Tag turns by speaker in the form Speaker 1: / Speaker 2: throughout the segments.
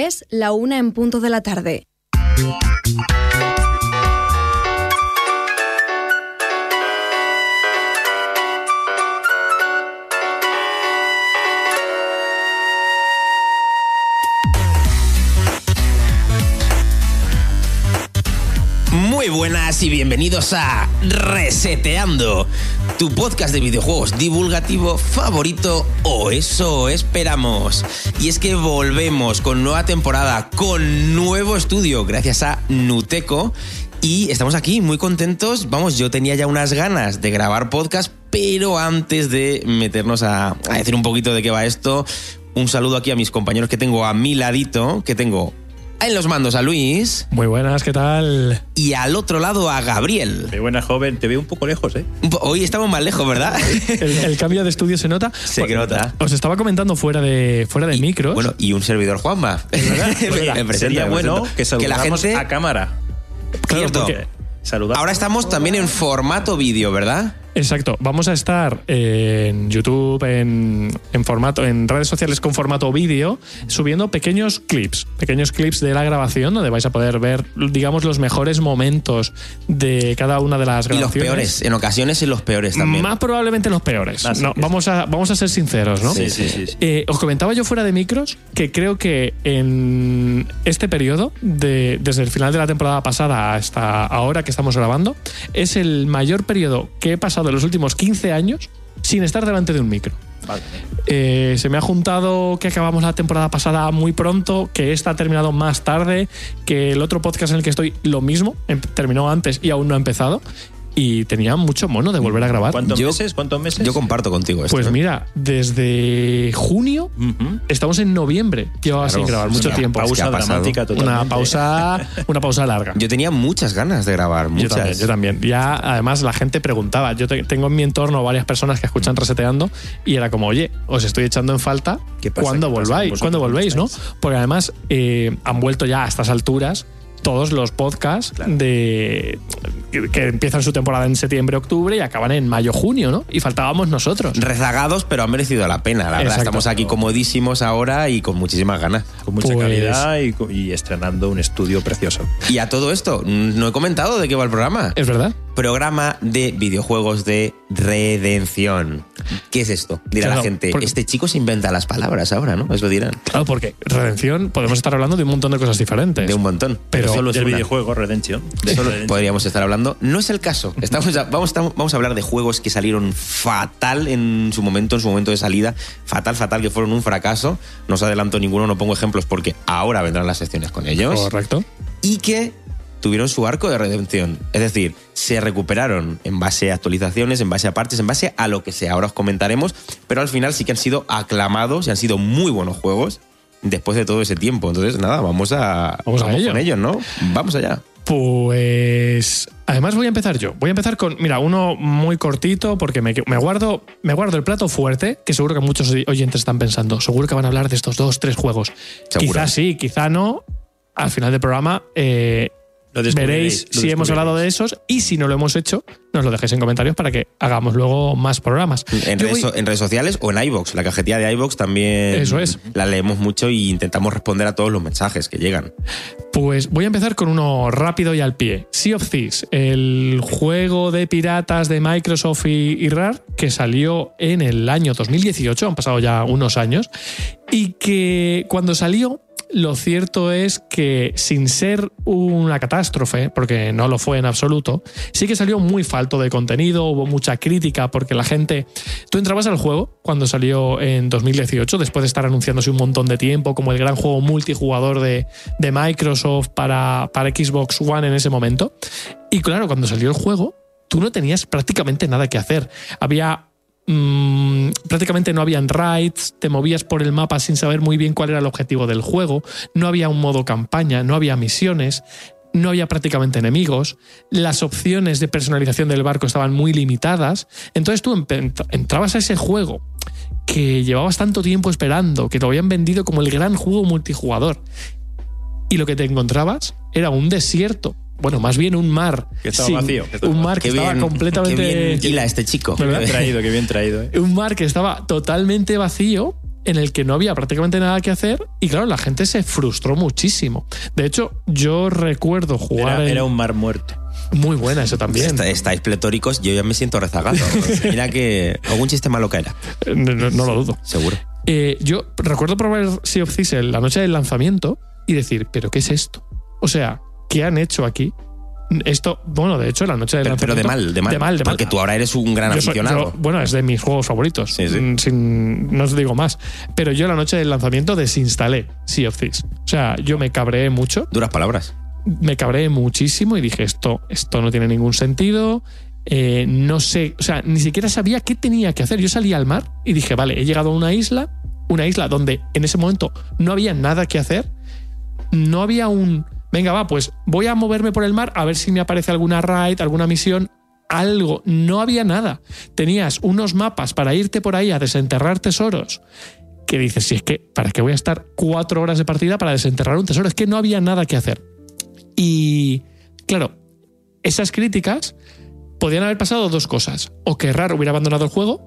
Speaker 1: Es la una en punto de la tarde.
Speaker 2: Buenas y bienvenidos a Reseteando, tu podcast de videojuegos divulgativo favorito o eso esperamos. Y es que volvemos con nueva temporada, con nuevo estudio gracias a Nuteco y estamos aquí muy contentos. Vamos, yo tenía ya unas ganas de grabar podcast, pero antes de meternos a, decir un poquito de qué va esto, un saludo aquí a mis compañeros que tengo a mi ladito, que tengo en los mandos a Luis.
Speaker 3: Muy buenas, ¿qué tal?
Speaker 2: Y al otro lado a Gabriel.
Speaker 4: Qué buena joven, te veo un poco lejos, ¿eh?
Speaker 2: Hoy estamos más lejos, ¿verdad?
Speaker 3: El, el cambio de estudio se nota.
Speaker 2: Se nota.
Speaker 3: Os estaba comentando fuera de, fuera de micros.
Speaker 2: Bueno, y un servidor Juanma. Me presento,
Speaker 4: Sería
Speaker 2: me
Speaker 4: bueno
Speaker 2: presento.
Speaker 4: que saludáramos
Speaker 2: gente.
Speaker 4: a cámara.
Speaker 3: Claro,
Speaker 2: cierto.
Speaker 3: porque-
Speaker 4: Saludar.
Speaker 2: Ahora estamos también en formato vídeo, ¿verdad?
Speaker 3: Exacto. Vamos a estar en YouTube, en, en formato, en redes sociales con formato vídeo, subiendo pequeños clips, pequeños clips de la grabación, donde vais a poder ver, digamos, los mejores momentos de cada una de las
Speaker 2: Y los
Speaker 3: grabaciones.
Speaker 2: peores, en ocasiones y los peores también.
Speaker 3: Más probablemente los peores. No, vamos, a, vamos a ser sinceros, ¿no?
Speaker 4: Sí, sí, sí. sí.
Speaker 3: Eh, os comentaba yo fuera de micros que creo que en este periodo, de- desde el final de la temporada pasada hasta ahora que estamos grabando, es el mayor periodo que he pasado en los últimos 15 años sin estar delante de un micro. Eh, se me ha juntado que acabamos la temporada pasada muy pronto, que esta ha terminado más tarde, que el otro podcast en el que estoy lo mismo, em- terminó antes y aún no ha empezado. Y tenía mucho mono de volver a grabar.
Speaker 4: ¿Cuántos
Speaker 2: Yo-
Speaker 4: meses? ¿Cuántos meses?
Speaker 2: Yo comparto contigo esto.
Speaker 3: Pues
Speaker 2: ¿eh?
Speaker 3: mira, desde junio. Estamos en noviembre, llevaba
Speaker 2: Claro,
Speaker 3: sin grabar mucho
Speaker 2: una
Speaker 3: tiempo.
Speaker 2: pausa.
Speaker 4: Dramática totalmente.
Speaker 3: Una pausa, una pausa larga.
Speaker 2: Yo tenía muchas ganas de grabar,
Speaker 3: Yo
Speaker 2: muchas.
Speaker 3: también, yo también. Ya, además, la gente preguntaba. Yo te- tengo en mi entorno varias personas que escuchan reseteando y era como, oye, os estoy echando en falta.
Speaker 4: ¿Qué pasa?
Speaker 3: ¿Cuándo
Speaker 4: ¿Qué pasa con
Speaker 3: volváis? ¿Cuándo
Speaker 4: ¿Cómo
Speaker 3: volvéis, no? Porque además eh, han vuelto ya a estas alturas todos los podcasts
Speaker 4: Claro.
Speaker 3: de que, que empiezan su temporada en septiembre, octubre y acaban en mayo, junio, ¿no? Y faltábamos nosotros.
Speaker 2: Rezagados, pero han merecido la pena, la verdad. Estamos aquí comodísimos ahora y con muchísimas ganas.
Speaker 4: Con mucha
Speaker 3: Pues-
Speaker 4: calidad y estrenando un estudio precioso.
Speaker 2: Y a todo esto, no he comentado de qué va el programa.
Speaker 3: ¿Es verdad?
Speaker 2: Programa de videojuegos de redención. ¿Qué es esto? Dirá
Speaker 3: Claro,
Speaker 2: la gente.
Speaker 3: porque-
Speaker 2: Este chico se inventa las palabras ahora, ¿no? Eso dirán.
Speaker 3: Claro, porque redención podemos estar hablando de un montón de cosas diferentes.
Speaker 2: De un montón.
Speaker 3: Pero
Speaker 2: solo es
Speaker 4: del
Speaker 2: una.
Speaker 4: videojuego Redemption. De
Speaker 2: Solo
Speaker 4: Redemption.
Speaker 2: podríamos estar hablando. No es el caso. Estamos a- vamos, vamos a hablar de juegos que salieron fatal en su momento, en su momento de salida. Fatal, fatal, que fueron un fracaso. No os adelanto ninguno, no pongo ejemplos porque ahora vendrán las secciones con ellos.
Speaker 3: Correcto.
Speaker 2: Y que tuvieron su arco de redención. Es decir, se recuperaron en base a actualizaciones, en base a parches, en base a lo que sea. Ahora os comentaremos. Pero al final sí que han sido aclamados y han sido muy buenos juegos después de todo ese tiempo. Entonces, nada, vamos a,
Speaker 3: Vamos a ello.
Speaker 2: con ellos, ¿no? Vamos allá.
Speaker 3: Pues además voy a empezar yo. Voy a empezar con, mira, uno muy cortito porque me, me guardo me guardo el plato fuerte, que seguro que muchos oyentes están pensando, seguro que van a hablar de estos dos, tres juegos.
Speaker 2: Seguro.
Speaker 3: Quizá sí, quizá no. Al final del programa eh,
Speaker 4: Lo
Speaker 3: veréis
Speaker 4: lo
Speaker 3: si hemos hablado de esos y si no lo hemos hecho, nos lo dejéis en comentarios para que hagamos luego más programas.
Speaker 2: En redes,
Speaker 3: voy-
Speaker 2: so- en redes sociales o en iBox. La cajetilla de iBox también
Speaker 3: Eso es.
Speaker 2: la leemos mucho y intentamos responder a todos los mensajes que llegan.
Speaker 3: Pues voy a empezar con uno rápido y al pie. Sea of Thieves, el juego de piratas de Microsoft y, y Rare que salió en el año 2018, han pasado ya unos años, y que cuando salió, lo cierto es que sin ser una catástrofe, porque no lo fue en absoluto, sí que salió muy falto de contenido, hubo mucha crítica porque la gente... Tú entrabas al juego cuando salió en 2018, después de estar anunciándose un montón de tiempo como el gran juego multijugador de, de Microsoft para, para Xbox One en ese momento. Y claro, cuando salió el juego, tú no tenías prácticamente nada que hacer. Había mm, prácticamente no habían raids, te movías por el mapa sin saber muy bien cuál era el objetivo del juego, no había un modo campaña, no había misiones, no había prácticamente enemigos, las opciones de personalización del barco estaban muy limitadas, entonces tú entrabas a ese juego que llevabas tanto tiempo esperando, que te habían vendido como el gran juego multijugador, y lo que te encontrabas era un desierto. Bueno, más bien un mar.
Speaker 4: Que estaba
Speaker 3: sin-
Speaker 4: vacío, que estaba
Speaker 3: un mar que
Speaker 2: Qué
Speaker 3: estaba
Speaker 2: bien,
Speaker 3: completamente.
Speaker 2: qué bien hila este chico.
Speaker 4: Qué bien traído, qué bien traído. ¿eh?
Speaker 3: un mar que estaba totalmente vacío en el que no había prácticamente nada que hacer y claro, la gente se frustró muchísimo. De hecho, yo recuerdo jugar
Speaker 4: Era,
Speaker 3: en-
Speaker 4: era un mar muerto.
Speaker 3: muy buena eso también.
Speaker 2: Está- estáis pletóricos, yo ya me siento rezagado. Mira que algún chiste malo caerá,
Speaker 3: No, no- no lo dudo.
Speaker 2: seguro.
Speaker 3: Eh, yo recuerdo probar Sea of Thieves la noche del lanzamiento y decir, ¿pero qué es esto? O sea, ¿qué han hecho aquí? Esto, bueno, de hecho, la noche del
Speaker 2: Pero, pero de mal, de mal.
Speaker 3: De mal, de mal.
Speaker 2: Porque tú ahora eres un gran
Speaker 3: Yo soy-
Speaker 2: aficionado.
Speaker 3: yo- bueno, es de mis juegos favoritos.
Speaker 2: Sí, sí.
Speaker 3: Mm, sin- no os digo más. Pero yo la noche del lanzamiento desinstalé Sea of Thieves. O sea, yo me cabreé mucho.
Speaker 2: Duras palabras.
Speaker 3: Me cabreé muchísimo y dije, esto, esto no tiene ningún sentido. Eh, no sé, o sea, ni siquiera sabía qué tenía que hacer. Yo salí al mar y dije, vale, he llegado a una isla, una isla donde en ese momento no había nada que hacer. No había un, venga, va, pues voy a moverme por el mar a ver si me aparece alguna raid, alguna misión, algo. No había nada. Tenías unos mapas para irte por ahí a desenterrar tesoros. Que dices, si es que, ¿para qué voy a estar cuatro horas de partida para desenterrar un tesoro? Es que no había nada que hacer. Y claro, esas críticas podían haber pasado dos cosas. O que RAR hubiera abandonado el juego,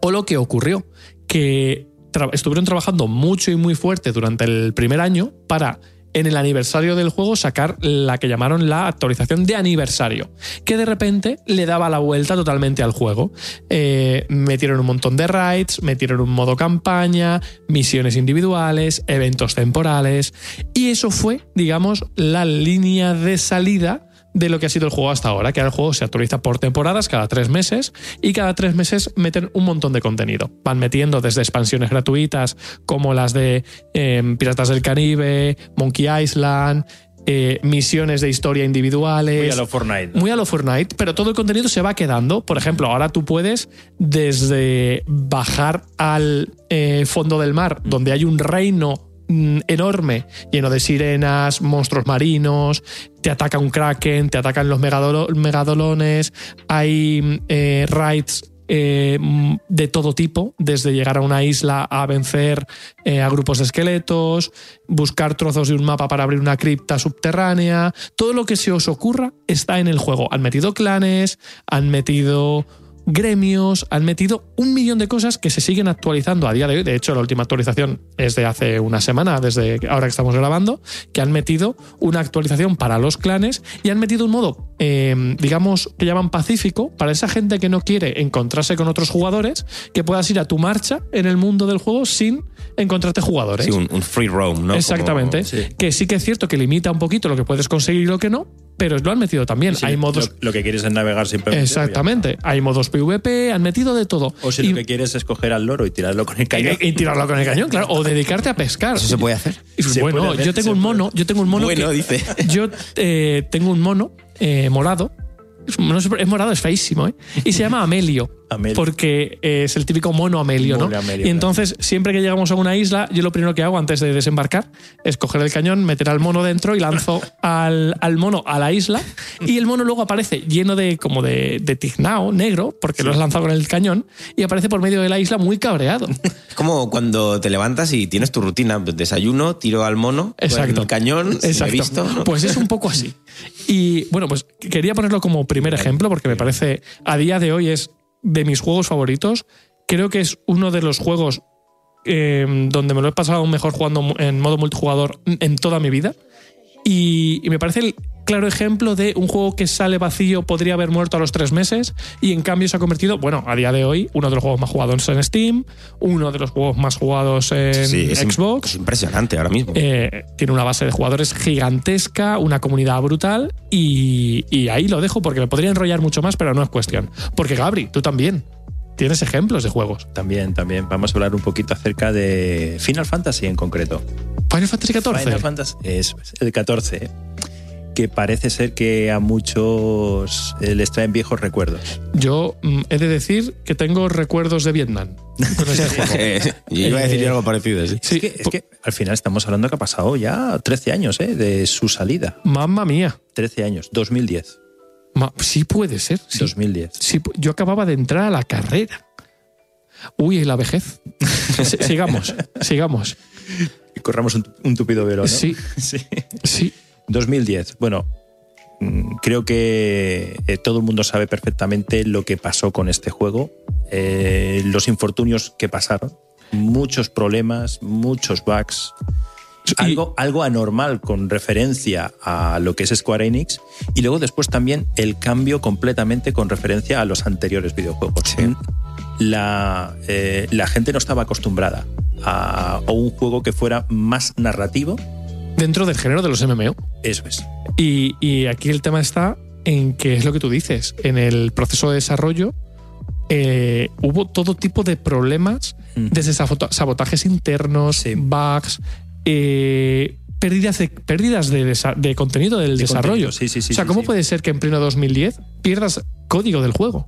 Speaker 3: o lo que ocurrió, que estuvieron trabajando mucho y muy fuerte durante el primer año para en el aniversario del juego sacar la que llamaron la actualización de aniversario, que de repente le daba la vuelta totalmente al juego. Eh, metieron un montón de raids, metieron un modo campaña, misiones individuales, eventos temporales, y eso fue, digamos, la línea de salida de lo que ha sido el juego hasta ahora, que ahora el juego se actualiza por temporadas cada tres meses y cada tres meses meten un montón de contenido. Van metiendo desde expansiones gratuitas como las de eh, Piratas del Caribe, Monkey Island, eh, misiones de historia individuales.
Speaker 4: Muy a lo Fortnite. ¿no?
Speaker 3: Muy a lo Fortnite, pero todo el contenido se va quedando. Por ejemplo, ahora tú puedes desde bajar al eh, fondo del mar, donde hay un reino mm, enorme, lleno de sirenas, monstruos marinos, te ataca un kraken, te atacan los megadolo- megadolones, hay eh, raids eh, de todo tipo, desde llegar a una isla a vencer eh, a grupos de esqueletos, buscar trozos de un mapa para abrir una cripta subterránea, todo lo que se os ocurra está en el juego. Han metido clanes, han metido gremios, han metido un millón de cosas que se siguen actualizando a día de hoy. De hecho, la última actualización es de hace una semana, desde ahora que estamos grabando, que han metido una actualización para los clanes y han metido un modo, eh, digamos, que llaman pacífico, para esa gente que no quiere encontrarse con otros jugadores, que puedas ir a tu marcha en el mundo del juego sin encontrarte jugadores.
Speaker 2: Sí, un, un free roam, ¿no?
Speaker 3: Exactamente.
Speaker 2: Como-
Speaker 3: Que sí que es cierto que limita un poquito lo que puedes conseguir y lo que no, pero lo han metido también. Hay modos.
Speaker 4: Lo, lo que quieres es navegar simplemente.
Speaker 3: Exactamente. Hay modos PvP, han metido de todo.
Speaker 4: O si
Speaker 3: y,
Speaker 4: lo que quieres es coger al loro y tirarlo con el cañón.
Speaker 3: y- y tirarlo con el cañón, claro. O dedicarte a pescar.
Speaker 2: ¿Eso se puede hacer?
Speaker 4: Se
Speaker 3: bueno,
Speaker 4: puede hacer,
Speaker 3: yo tengo un
Speaker 4: puede.
Speaker 3: mono, yo tengo un mono.
Speaker 2: Bueno,
Speaker 3: que-
Speaker 2: dice.
Speaker 3: Yo eh, tengo un mono eh, morado. Es, es morado, es feísimo, ¿eh? Y se llama Amelio.
Speaker 4: Amelio.
Speaker 3: Porque es el típico mono Amelio, ¿no?
Speaker 4: Amelio,
Speaker 3: y entonces, siempre que llegamos a una isla, yo lo primero que hago antes de desembarcar es coger el cañón, meter al mono dentro y lanzo al, al mono a la isla. Y el mono luego aparece lleno de como de, de tiznao negro, porque lo has lanzado con el cañón, y aparece por medio de la isla muy cabreado.
Speaker 2: Es como cuando te levantas y tienes tu rutina. Desayuno, tiro al mono,
Speaker 3: Exacto.
Speaker 2: el cañón, si me he
Speaker 3: Exacto.
Speaker 2: visto. ¿no?
Speaker 3: Pues es un poco así. Y bueno, pues quería ponerlo como primer ejemplo porque me parece, a día de hoy es de mis juegos favoritos. Creo que es uno de los juegos eh, donde me lo he pasado mejor jugando en modo multijugador en toda mi vida. Y, y me parece el claro ejemplo de un juego que sale vacío, podría haber muerto a los tres meses y en cambio se ha convertido, bueno, a día de hoy, uno de los juegos más jugados en Steam, uno de los juegos más jugados en
Speaker 2: Sí, es, im-
Speaker 3: Xbox.
Speaker 2: es impresionante ahora mismo.
Speaker 3: Eh, tiene una base de jugadores gigantesca, una comunidad brutal y, y ahí lo dejo porque me podría enrollar mucho más, pero no es cuestión. Porque Gabri, tú también tienes ejemplos de juegos.
Speaker 4: También, también. Vamos a hablar un poquito acerca de Final Fantasy en concreto.
Speaker 3: Final Fantasy XIV.
Speaker 4: Final Fantasy es el 14, que parece ser que a muchos eh, les traen viejos recuerdos.
Speaker 3: Yo mm, he de decir que tengo recuerdos de Vietnam. con ese juego.
Speaker 2: yo iba a decir
Speaker 3: Eh,
Speaker 2: algo parecido, sí.
Speaker 3: Sí,
Speaker 4: es, que, es que al final estamos hablando que ha pasado ya 13 años ¿eh? de su salida.
Speaker 3: Mamma mía.
Speaker 4: 13 años, 2010.
Speaker 3: Sí puede ser. Sí.
Speaker 4: 2010.
Speaker 3: Sí, yo acababa de entrar a la carrera. Uy, la vejez. Si- sigamos, sigamos.
Speaker 4: Y corramos un, un tupido velo, ¿no?
Speaker 3: Sí,
Speaker 4: sí.
Speaker 3: sí.
Speaker 4: 2010. Bueno, mm, creo que eh, todo el mundo sabe perfectamente lo que pasó con este juego, eh, los infortunios que pasaron. muchos problemas, muchos bugs. Algo, algo anormal con referencia a lo que es Square Enix y luego después también el cambio completamente con referencia a los anteriores videojuegos. La, eh, la gente no estaba acostumbrada a, a un juego que fuera más narrativo.
Speaker 3: Dentro del género de los MMO.
Speaker 4: Eso es.
Speaker 3: Y, y aquí el tema está en que es lo que tú dices, en el proceso de desarrollo eh, hubo todo tipo de problemas,
Speaker 4: Mm.
Speaker 3: desde sabotajes internos,
Speaker 4: Sí.
Speaker 3: bugs, eh, pérdidas, de, pérdidas de, desa- de contenido del
Speaker 4: De
Speaker 3: desarrollo.
Speaker 4: contenido, sí, sí, sí,
Speaker 3: o sea, ¿cómo puede ser que en pleno 2010 pierdas código del juego?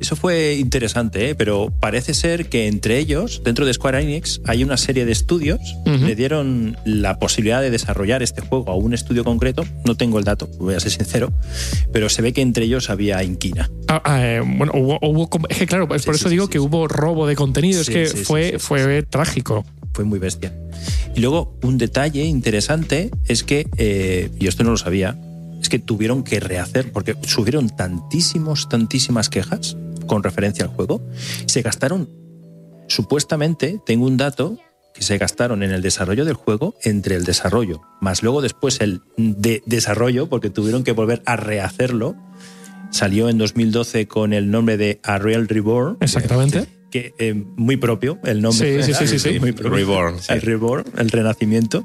Speaker 4: Eso fue interesante, ¿eh? pero parece ser que entre ellos, dentro de Square Enix, hay una serie de estudios.
Speaker 3: Ujú.
Speaker 4: Le dieron la posibilidad de desarrollar este juego a un estudio concreto. No tengo el dato, voy a ser sincero, pero se ve que entre ellos había inquina.
Speaker 3: Ah, ah, eh, bueno, hubo, hubo com- es que claro, es
Speaker 4: Sí,
Speaker 3: por eso
Speaker 4: sí,
Speaker 3: digo
Speaker 4: sí,
Speaker 3: que hubo robo de contenido, es que fue trágico.
Speaker 4: Fue muy bestia. Y luego, un detalle interesante es que, eh, y esto no lo sabía, es que tuvieron que rehacer, porque subieron tantísimos, tantísimas quejas con referencia al juego. Se gastaron, supuestamente, tengo un dato, que se gastaron en el desarrollo del juego entre el desarrollo, más luego después el de desarrollo, porque tuvieron que volver a rehacerlo. Salió en 2012 con el nombre de Unreal Reborn
Speaker 3: Exactamente.
Speaker 4: Que eh, muy propio el nombre.
Speaker 3: Sí, sí, sí, sí, sí.
Speaker 4: Muy propio.
Speaker 2: Reborn, sí.
Speaker 4: El Reborn, el renacimiento.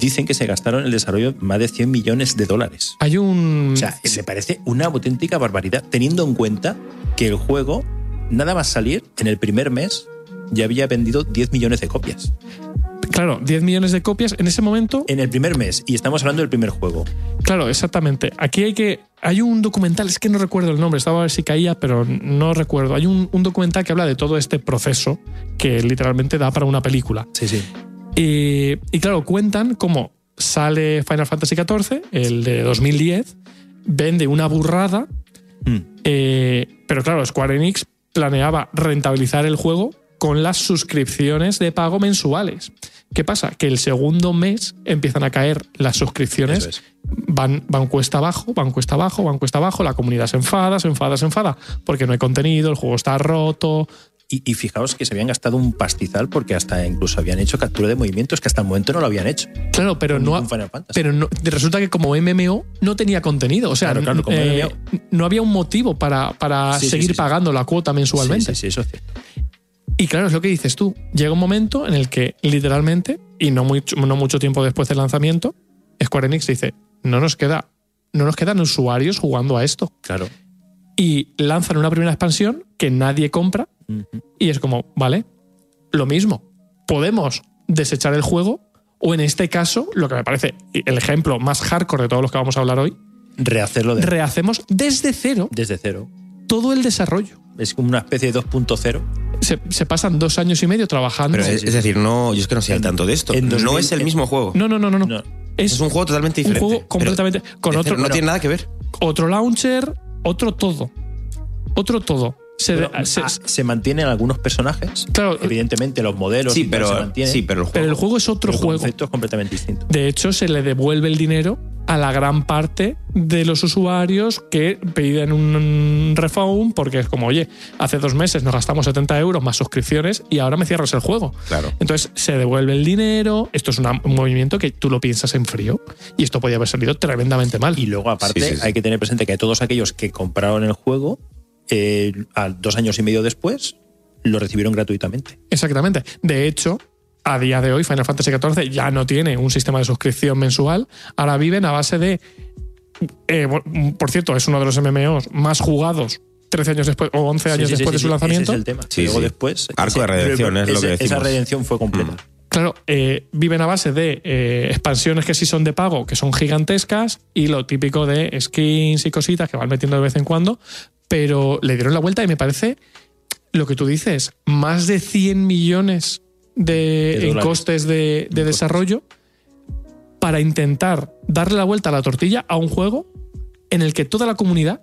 Speaker 4: Dicen que se gastaron en el desarrollo más de 100 millones de dólares.
Speaker 3: Hay un.
Speaker 4: O sea, me parece una auténtica barbaridad, teniendo en cuenta que el juego, nada más salir, en el primer mes ya había vendido 10 millones de copias.
Speaker 3: claro, 10 millones de copias en ese momento.
Speaker 4: En el primer mes, y estamos hablando del primer juego.
Speaker 3: Claro, exactamente. Aquí hay que. Hay un documental, es que no recuerdo el nombre, estaba a ver si caía, pero no recuerdo. Hay un, un documental que habla de todo este proceso que literalmente da para una película.
Speaker 4: Sí, sí.
Speaker 3: Y, y claro, cuentan cómo sale Final Fantasy XIV, el de 2010, vende una burrada,
Speaker 4: Mm.
Speaker 3: eh, pero claro, Square Enix planeaba rentabilizar el juego con las suscripciones de pago mensuales. ¿Qué pasa? Que el segundo mes empiezan a caer las suscripciones,
Speaker 4: es.
Speaker 3: van, van cuesta abajo, van cuesta abajo, van cuesta abajo, la comunidad se enfada, se enfada, se enfada, porque no hay contenido, el juego está roto,
Speaker 4: Y, y fijaos que se habían gastado un pastizal porque hasta incluso habían hecho captura de movimientos que hasta el momento no lo habían hecho.
Speaker 3: Claro, pero no, pero no, resulta que como MMO no tenía contenido. O sea,
Speaker 4: Claro, claro, como
Speaker 3: eh, no había un motivo para, para
Speaker 4: Sí,
Speaker 3: seguir
Speaker 4: sí, sí.
Speaker 3: pagando la cuota mensualmente.
Speaker 4: Sí, sí, sí, eso es cierto.
Speaker 3: Y claro, es lo que dices tú. Llega un momento en el que literalmente, y no mucho, no mucho tiempo después del lanzamiento, Square Enix dice, no nos queda, no nos quedan usuarios jugando a esto.
Speaker 4: Claro.
Speaker 3: Y lanzan una primera expansión que nadie compra y es como, vale, lo mismo. Podemos desechar el juego o en este caso, lo que me parece el ejemplo más hardcore de todos los que vamos a hablar hoy,
Speaker 4: Rehacerlo de,
Speaker 3: rehacemos desde cero
Speaker 4: desde cero.
Speaker 3: todo el desarrollo.
Speaker 4: Es como una especie de 2.0.
Speaker 3: Se, se pasan dos años y medio trabajando.
Speaker 2: Pero es, es decir, no, yo es que no sé al tanto de esto.
Speaker 4: en
Speaker 2: no
Speaker 4: 2000
Speaker 2: es el mismo juego.
Speaker 3: no, no, no, no, no. Es,
Speaker 2: Es un juego totalmente
Speaker 3: un
Speaker 2: diferente.
Speaker 3: juego
Speaker 2: pero
Speaker 3: completamente con
Speaker 2: de
Speaker 3: otro,
Speaker 2: no tiene nada que ver.
Speaker 3: otro launcher, otro todo. Otro todo. Se,
Speaker 4: Pero,
Speaker 3: se-
Speaker 4: ah, se mantienen algunos personajes.
Speaker 3: claro,
Speaker 4: Evidentemente, los modelos
Speaker 2: Sí, pero,
Speaker 4: se mantienen.
Speaker 2: sí, pero el juego.
Speaker 3: pero el juego es otro
Speaker 4: pero el
Speaker 3: juego.
Speaker 4: concepto es completamente distinto.
Speaker 3: De hecho, se le devuelve el dinero a la gran parte de los usuarios que piden un refund porque es como, oye, hace dos meses nos gastamos 70 euros más suscripciones y ahora me cierras el juego.
Speaker 2: Claro.
Speaker 3: Entonces se devuelve el dinero. Esto es una- un movimiento que tú lo piensas en frío y esto podía haber salido tremendamente mal.
Speaker 4: Y luego, aparte,
Speaker 2: Sí, sí, sí.
Speaker 4: hay que tener presente que todos aquellos que compraron el juego, eh, a dos años y medio después, lo recibieron gratuitamente.
Speaker 3: Exactamente. De hecho, a día de hoy Final Fantasy XIV ya no tiene un sistema de suscripción mensual. Ahora viven a base de... eh, por cierto, es uno de los MMOs más jugados 13 años después o 11 años
Speaker 4: Sí, sí, sí,
Speaker 3: después de su lanzamiento.
Speaker 4: Ese es el tema.
Speaker 2: Sí,
Speaker 4: luego
Speaker 2: sí.
Speaker 4: después.
Speaker 2: Arco de redención, es lo que
Speaker 4: ese- Esa
Speaker 2: decimos.
Speaker 4: redención fue completa.
Speaker 2: Mm.
Speaker 3: Claro, eh, viven a base de eh, expansiones que sí son de pago, que son gigantescas, y lo típico de skins y cositas que van metiendo de vez en cuando, pero le dieron la vuelta y me parece lo que tú dices, más de 100 millones de, en costes de, desarrollo para intentar darle la vuelta a la tortilla a un juego en el que toda la comunidad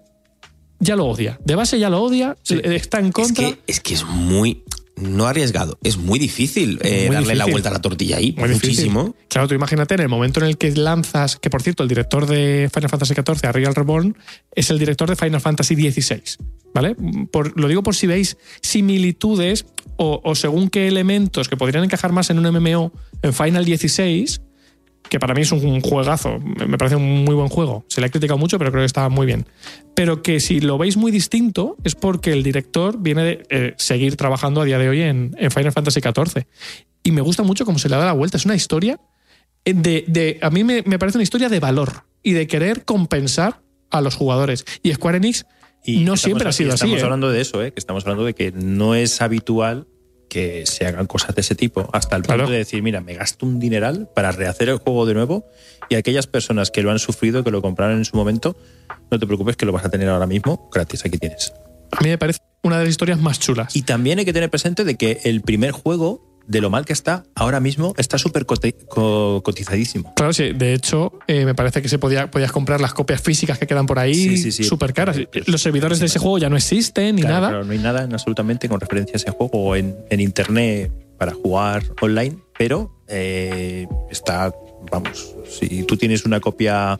Speaker 3: ya lo odia. De base ya lo odia,
Speaker 4: Sí.
Speaker 3: está en
Speaker 2: Es
Speaker 3: contra.
Speaker 2: que, es que es muy. No arriesgado. Es muy difícil eh,
Speaker 3: Muy
Speaker 2: darle la
Speaker 3: difícil.
Speaker 2: vuelta a la tortilla ahí.
Speaker 3: Muy difícil.
Speaker 2: muchísimo.
Speaker 3: Claro, tú imagínate en el momento en el que lanzas, que por cierto, el director de Final Fantasy XIV, Ariel Reborn, es el director de Final Fantasy XVI. ¿vale? Por- lo digo por si veis similitudes o, o según qué elementos que podrían encajar más en un MMO en Final 16, que para mí es un juegazo, me parece un muy buen juego. Se le ha criticado mucho, pero creo que está muy bien. Pero que si lo veis muy distinto es porque el director viene de eh, seguir trabajando a día de hoy en, en Final Fantasy XIV. Y me gusta mucho cómo se le da la vuelta. Es una historia eh, de. de- a mí me, me parece una historia de valor y de querer compensar a los jugadores. Y Square Enix
Speaker 4: Y
Speaker 3: no
Speaker 4: estamos-
Speaker 3: siempre ha sido así.
Speaker 4: Estamos
Speaker 3: ¿eh?
Speaker 4: hablando de eso, ¿eh? que estamos hablando de que no es habitual que se hagan cosas de ese tipo, hasta el punto
Speaker 3: Claro.
Speaker 4: de decir, mira, me gasto un dineral para rehacer el juego de nuevo y aquellas personas que lo han sufrido, que lo compraron en su momento, no te preocupes que lo vas a tener ahora mismo gratis, aquí tienes.
Speaker 3: A mí me parece una de las historias más chulas.
Speaker 4: Y también hay que tener presente de que el primer juego, de lo mal que está, ahora mismo está súper cotizadísimo.
Speaker 3: Claro, sí. De hecho, eh, me parece que se podía, podías comprar las copias físicas que quedan por ahí
Speaker 4: Sí, sí, sí.
Speaker 3: súper caras.
Speaker 4: Pues,
Speaker 3: Los servidores de ese juego ya no existen ni
Speaker 4: Claro,
Speaker 3: nada.
Speaker 4: claro, no hay nada en absolutamente con referencia a ese juego o en, en internet para jugar online, pero eh, está, vamos, si tú tienes una copia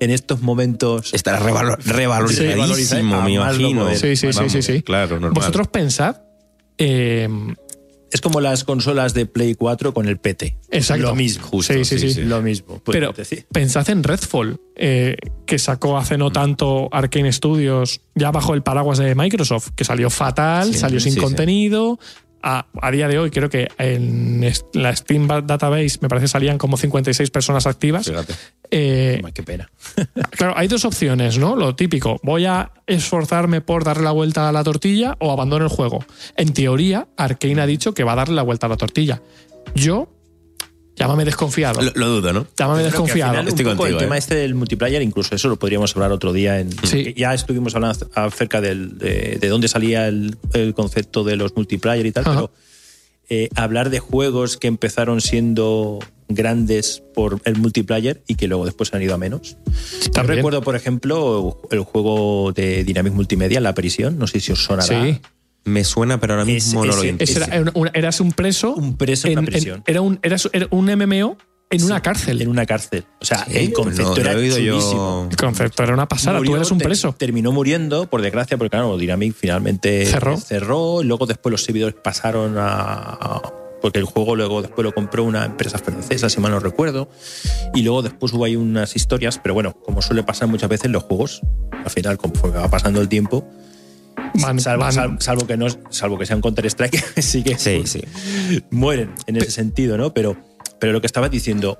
Speaker 4: en estos momentos...
Speaker 2: Estará revalo- revalorizadísimo,
Speaker 4: Sí,
Speaker 2: me imagino.
Speaker 3: Sí, sí, sí, sí, sí.
Speaker 2: Claro, normal.
Speaker 3: Vosotros pensad. eh,
Speaker 4: Es como las consolas de Play 4 con el PT.
Speaker 3: Exacto.
Speaker 4: Lo mismo.
Speaker 2: Justo,
Speaker 3: sí, sí, sí.
Speaker 4: Lo mismo. Pues,
Speaker 3: Pero pensad en Redfall, eh, que sacó hace
Speaker 2: Mm.
Speaker 3: no tanto Arkane Studios, ya bajo el paraguas de Microsoft, que salió fatal,
Speaker 2: Sí,
Speaker 3: salió sin contenido. A, a día de hoy creo que en la Steam Database me parece salían como 56 personas activas.
Speaker 2: Fíjate.
Speaker 3: Eh,
Speaker 4: Ay, qué pena.
Speaker 3: Claro, hay dos opciones, ¿no? Lo típico, voy a esforzarme por darle la vuelta a la tortilla o abandono el juego. En teoría, Arkane ha dicho que va a darle la vuelta a la tortilla. Yo, llámame desconfiado.
Speaker 2: Lo, lo dudo, ¿no?
Speaker 3: Llámame desconfiado.
Speaker 4: final, un
Speaker 2: Estoy
Speaker 4: poco
Speaker 2: contigo,
Speaker 4: el tema
Speaker 2: ¿eh?
Speaker 4: este del multiplayer, incluso eso lo podríamos hablar otro día. En,
Speaker 3: Sí.
Speaker 4: Ya estuvimos hablando acerca del- de, de dónde salía el, el concepto de los multiplayer y tal,
Speaker 3: Ajá.
Speaker 4: pero eh, hablar de juegos que empezaron siendo grandes por el multiplayer y que luego después han ido a menos. Yo
Speaker 3: También.
Speaker 4: recuerdo, por ejemplo, el juego de Dynamic Multimedia, La Prisión, no sé si os sonará.
Speaker 3: Sí.
Speaker 2: Me suena, pero ahora mismo
Speaker 4: Ese-
Speaker 2: no lo.
Speaker 4: Ese
Speaker 3: era, una- eras un preso.
Speaker 4: Un preso en una prisión.
Speaker 3: era, un, eras- era un MMO en una cárcel.
Speaker 4: En una cárcel. O sea,
Speaker 2: Sí,
Speaker 4: el concepto
Speaker 2: no,
Speaker 4: era
Speaker 2: yo-.
Speaker 3: El concepto era una pasada.
Speaker 4: Murió,
Speaker 3: Tú eres un
Speaker 4: ter-
Speaker 3: preso.
Speaker 4: terminó muriendo, por desgracia, porque claro, Dynamic finalmente
Speaker 3: Cerró.
Speaker 4: cerró. y Luego después los servidores pasaron a. Porque el juego luego después lo compró una empresa francesa, si mal no recuerdo. Y luego después hubo ahí unas historias, pero bueno, como suele pasar muchas veces en los juegos, al final, conforme va pasando el tiempo, Salvo,
Speaker 3: van-
Speaker 4: sal- salvo que no, salvo que sea un Counter-Strike, sí que
Speaker 2: Sí, sí.
Speaker 4: mueren en ese sentido, ¿no? Pero, pero lo que estabas diciendo,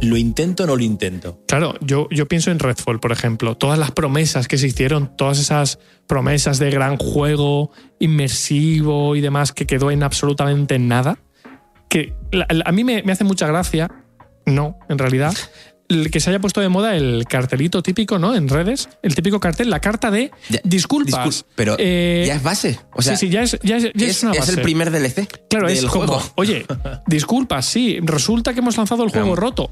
Speaker 4: ¿lo intento o no lo intento?
Speaker 3: Claro, yo, yo pienso en Redfall, por ejemplo. Todas las promesas que se hicieron, todas esas promesas de gran juego, inmersivo y demás, que quedó en absolutamente nada. Que la- la- a mí me, me hace mucha gracia, no, en realidad, que se haya puesto de moda el cartelito típico, ¿no? En redes, el típico cartel, la carta de
Speaker 2: Ya,
Speaker 3: disculpas.
Speaker 2: discul- pero
Speaker 3: eh,
Speaker 2: ya es base. O sea,
Speaker 3: sí, sí, ya es, ya es- ya es
Speaker 2: es,
Speaker 3: una
Speaker 2: es
Speaker 3: base.
Speaker 2: el primer DLC.
Speaker 3: Claro,
Speaker 2: del
Speaker 3: es
Speaker 2: juego.
Speaker 3: como, oye, disculpas, sí, resulta que hemos lanzado el juego
Speaker 2: Claro.
Speaker 3: roto.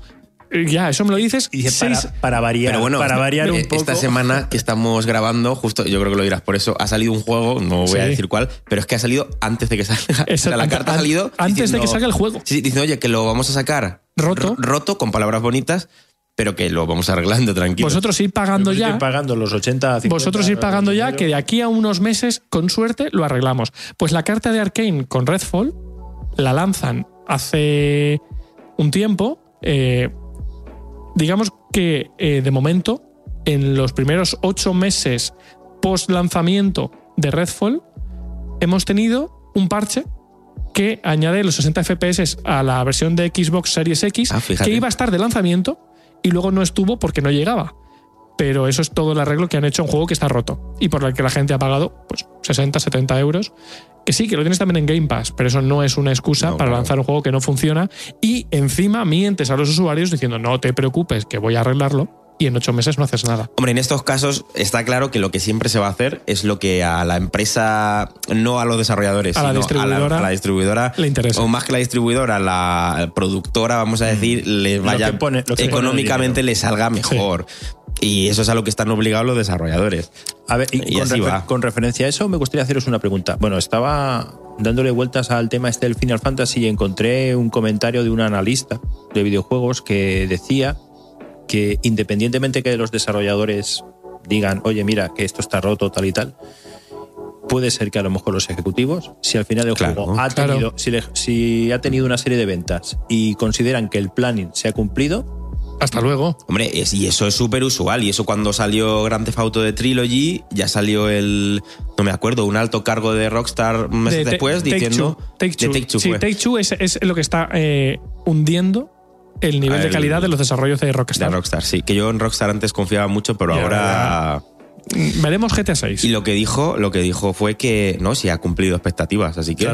Speaker 3: Eh, Ya, eso me lo dices.
Speaker 4: Y para,
Speaker 3: seis-
Speaker 4: para variar,
Speaker 2: Pero bueno,
Speaker 4: para
Speaker 2: esta-
Speaker 4: variar un
Speaker 2: eh,
Speaker 4: poco.
Speaker 2: esta semana que estamos grabando, justo yo creo que lo dirás por eso, ha salido un juego, no voy a decir cuál, pero es que ha salido antes de que salga. O sea, la carta ha salido.
Speaker 3: antes de que salga el juego.
Speaker 2: Sí, diciendo, oye, que lo vamos a sacar
Speaker 3: Roto.
Speaker 2: roto, con palabras bonitas, pero que lo vamos arreglando tranquilo.
Speaker 3: Vosotros ir pagando ya.
Speaker 4: pagando los 80, 50,
Speaker 3: Vosotros ir pagando ya, que de aquí a unos meses, con suerte, lo arreglamos. Pues la carta de Arkane con Redfall la lanzan hace un tiempo. eh, digamos que eh, de momento, en los primeros ocho meses post lanzamiento de Redfall, hemos tenido un parche que añade los 60 FPS a la versión de Xbox Series X,
Speaker 2: Ah,
Speaker 3: que iba a estar de lanzamiento y luego no estuvo porque no llegaba. Pero eso es todo el arreglo que han hecho a un juego que está roto y por el que la gente ha pagado pues 60, 70 euros. Que sí, que lo tienes también en Game Pass, pero eso no es una excusa
Speaker 2: No,
Speaker 3: para
Speaker 2: claro.
Speaker 3: lanzar un juego que no funciona y encima mientes a los usuarios diciendo no te preocupes que voy a arreglarlo y en ocho meses no haces nada.
Speaker 2: Hombre, en estos casos está claro que lo que siempre se va a hacer es lo que a la empresa, no a los desarrolladores,
Speaker 3: A la
Speaker 2: sino
Speaker 3: distribuidora
Speaker 2: a la, distribuidora,
Speaker 3: le interesa.
Speaker 2: o más que la distribuidora, la productora, vamos a decir, le vaya
Speaker 4: que pone- lo que
Speaker 2: económicamente le salga mejor. Y eso es a lo que están obligados los desarrolladores.
Speaker 4: A ver, y,
Speaker 2: Y
Speaker 4: con,
Speaker 2: así
Speaker 4: refer-
Speaker 2: va.
Speaker 4: con referencia a eso, me gustaría haceros una pregunta. Bueno, estaba dándole vueltas al tema este del Final Fantasy y encontré un comentario de un analista de videojuegos que decía que independientemente que los desarrolladores digan, oye, mira, que esto está roto, tal y tal, puede ser que a lo mejor los ejecutivos, si al final el
Speaker 2: Claro,
Speaker 4: juego ha
Speaker 3: claro.
Speaker 4: tenido, si, le- si ha tenido una serie de ventas y consideran que el planning se ha cumplido,
Speaker 3: Hasta luego.
Speaker 2: Hombre, es- y eso es súper usual. Y eso cuando salió Grand Theft Auto de Trilogy, ya salió el. No me acuerdo, un alto cargo de Rockstar meses
Speaker 3: De
Speaker 2: después
Speaker 3: Take
Speaker 2: diciendo.
Speaker 3: Two, Take
Speaker 2: de
Speaker 3: Two.
Speaker 2: Take Two
Speaker 3: sí. Take Two es, es lo que está eh, hundiendo el nivel de calidad de los desarrollos de
Speaker 2: De
Speaker 3: Rockstar.
Speaker 2: Rockstar, sí. Que yo en Rockstar antes confiaba mucho, pero ahora.
Speaker 3: Veremos GTA 6.
Speaker 2: Y lo que dijo, lo que dijo fue que no, si ha cumplido expectativas, así que.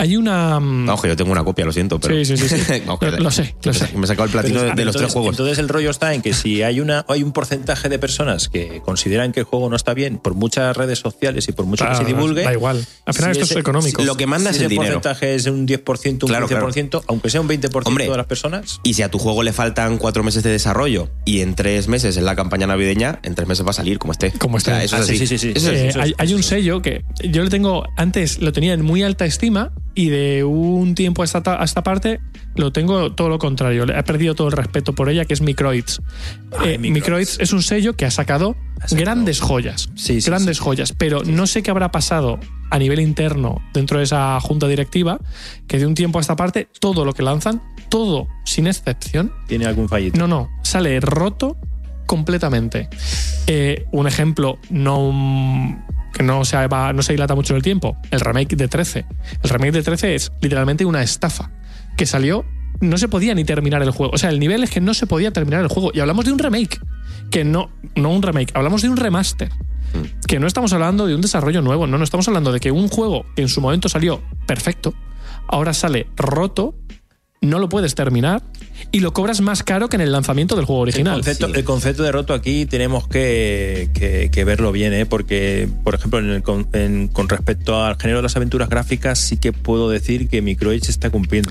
Speaker 3: Hay una. mm,
Speaker 2: que yo tengo una copia, lo siento, pero.
Speaker 3: Sí, sí, sí,
Speaker 2: que-
Speaker 3: Lo- lo sé, lo
Speaker 2: me
Speaker 3: sé.
Speaker 2: Me he sacado el platino de, de los tres juegos.
Speaker 4: entonces el rollo está en que si hay una hay un porcentaje de personas que consideran que el juego no está bien por muchas redes sociales y por mucho
Speaker 3: Claro,
Speaker 4: que se divulgue,
Speaker 3: da igual. Al final
Speaker 4: si
Speaker 3: esto es económico.
Speaker 2: Lo que manda
Speaker 4: si
Speaker 2: es el dinero.
Speaker 4: porcentaje es un 10%, un
Speaker 2: Claro,
Speaker 4: 15%, aunque sea un 20%
Speaker 2: Hombre.
Speaker 4: de las personas,
Speaker 2: Y si a tu juego le faltan cuatro meses de desarrollo y en tres meses es la campaña navideña, en tres meses va a salir como esté.
Speaker 3: Como esté.
Speaker 2: O sea, eso
Speaker 4: Ah,
Speaker 2: es
Speaker 4: sí,
Speaker 2: así.
Speaker 4: sí, sí, sí.
Speaker 2: Eso es
Speaker 3: Eh, hay, hay un sello que yo le tengo, antes lo tenía en muy alta estima y de un tiempo a esta, parte lo tengo todo lo contrario. Le He perdido todo el respeto por ella, que es Microids.
Speaker 4: Ay,
Speaker 3: Eh,
Speaker 4: Microids.
Speaker 3: Microids es un sello que ha sacado,
Speaker 4: Ha sacado-
Speaker 3: grandes joyas.
Speaker 4: Sí, sí,
Speaker 3: grandes
Speaker 4: sí.
Speaker 3: joyas. Pero no sé qué habrá pasado a nivel interno dentro de esa junta directiva, que de un tiempo a esta parte, todo lo que lanzan, todo sin excepción,
Speaker 4: tiene algún fallito.
Speaker 3: no, no, sale roto completamente. Eh, un ejemplo no que no se, va- no se dilata mucho en el tiempo, el remake de 13. El remake de 13 es literalmente una estafa que salió, no se podía ni terminar el juego. O sea, el nivel es que no se podía terminar el juego. Y hablamos de un remake, que no, no un remake, hablamos de un remaster. Que no estamos hablando de un desarrollo nuevo, no, no estamos hablando de que un juego que en su momento salió perfecto, ahora sale roto, no lo puedes terminar y lo cobras más caro que en el lanzamiento del juego original.
Speaker 4: el concepto de roto aquí tenemos que, verlo bien, ¿eh? porque, por ejemplo, en el con, en- con respecto al género de las aventuras gráficas, sí que puedo decir que Microids está cumpliendo.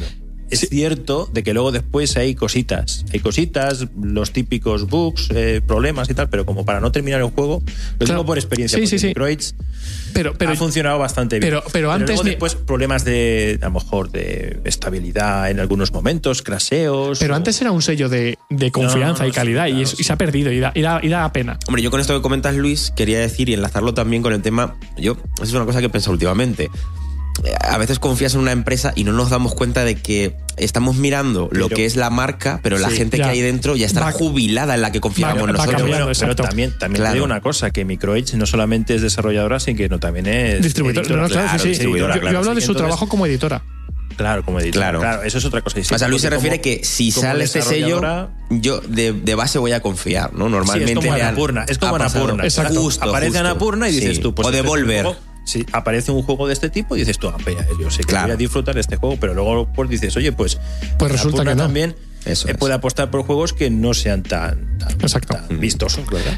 Speaker 4: Es cierto de que luego después hay cositas, hay cositas, los típicos bugs, eh, problemas y tal, pero como para no terminar el juego, lo
Speaker 3: Claro.
Speaker 4: digo por experiencia,
Speaker 3: Sí, sí, sí.
Speaker 4: Microids
Speaker 3: Pero, pero
Speaker 4: ha funcionado bastante bien.
Speaker 3: pero- pero antes
Speaker 4: luego después problemas de, a lo mejor, de estabilidad en algunos momentos, craseos.
Speaker 3: Pero
Speaker 4: o-
Speaker 3: antes era un sello de, de confianza
Speaker 4: No,
Speaker 3: y calidad
Speaker 4: sí,
Speaker 3: y, se ha perdido y da, y da- y da pena.
Speaker 2: Hombre, yo con esto que comentas, Luis, quería decir y enlazarlo también con el tema. Yo, eso es una cosa que he pensado últimamente. A veces confías en una empresa y no nos damos cuenta de que estamos mirando lo que es la marca, pero la
Speaker 4: Sí,
Speaker 2: gente
Speaker 3: ya.
Speaker 2: que hay dentro ya está
Speaker 3: Va-
Speaker 2: jubilada en la que confiábamos
Speaker 3: va- va
Speaker 2: nosotros.
Speaker 3: cambiando,
Speaker 4: Bueno, pero también, también
Speaker 2: Claro.
Speaker 4: te digo una cosa, que Microedge no solamente es desarrolladora, sino que no, también es
Speaker 3: Distribuidor.
Speaker 4: editora.
Speaker 3: No, no, claro,
Speaker 2: claro,
Speaker 3: sí, sí.
Speaker 2: distribuidora,
Speaker 3: Yo, hablo
Speaker 4: sí.
Speaker 3: de su
Speaker 4: Entonces,
Speaker 3: trabajo como editora.
Speaker 4: Claro, como editora.
Speaker 2: Claro.
Speaker 4: Claro. eso es otra cosa. Sí,
Speaker 2: O sea, Luis se refiere
Speaker 4: como-
Speaker 2: que si sale este sello, yo de, de base voy a confiar, ¿no?
Speaker 4: Sí,
Speaker 2: Normalmente
Speaker 4: es como Anapurna. Es como. Anapurna.
Speaker 3: Exacto.
Speaker 2: Justo,
Speaker 4: aparece. Anapurna y dices
Speaker 2: Sí.
Speaker 4: tú. pues
Speaker 2: o
Speaker 4: este
Speaker 2: Devolver.
Speaker 4: Sí, aparece un juego de este tipo y dices tú, ah, mira, yo sé que
Speaker 2: Claro.
Speaker 4: voy a disfrutar de este juego, pero luego pues dices, oye, pues.
Speaker 3: Pues resulta que no.
Speaker 4: también
Speaker 2: Eso
Speaker 4: eh,
Speaker 2: es.
Speaker 4: puede apostar por juegos que no sean tan, tan,
Speaker 3: Exacto.
Speaker 4: tan vistosos, ¿verdad?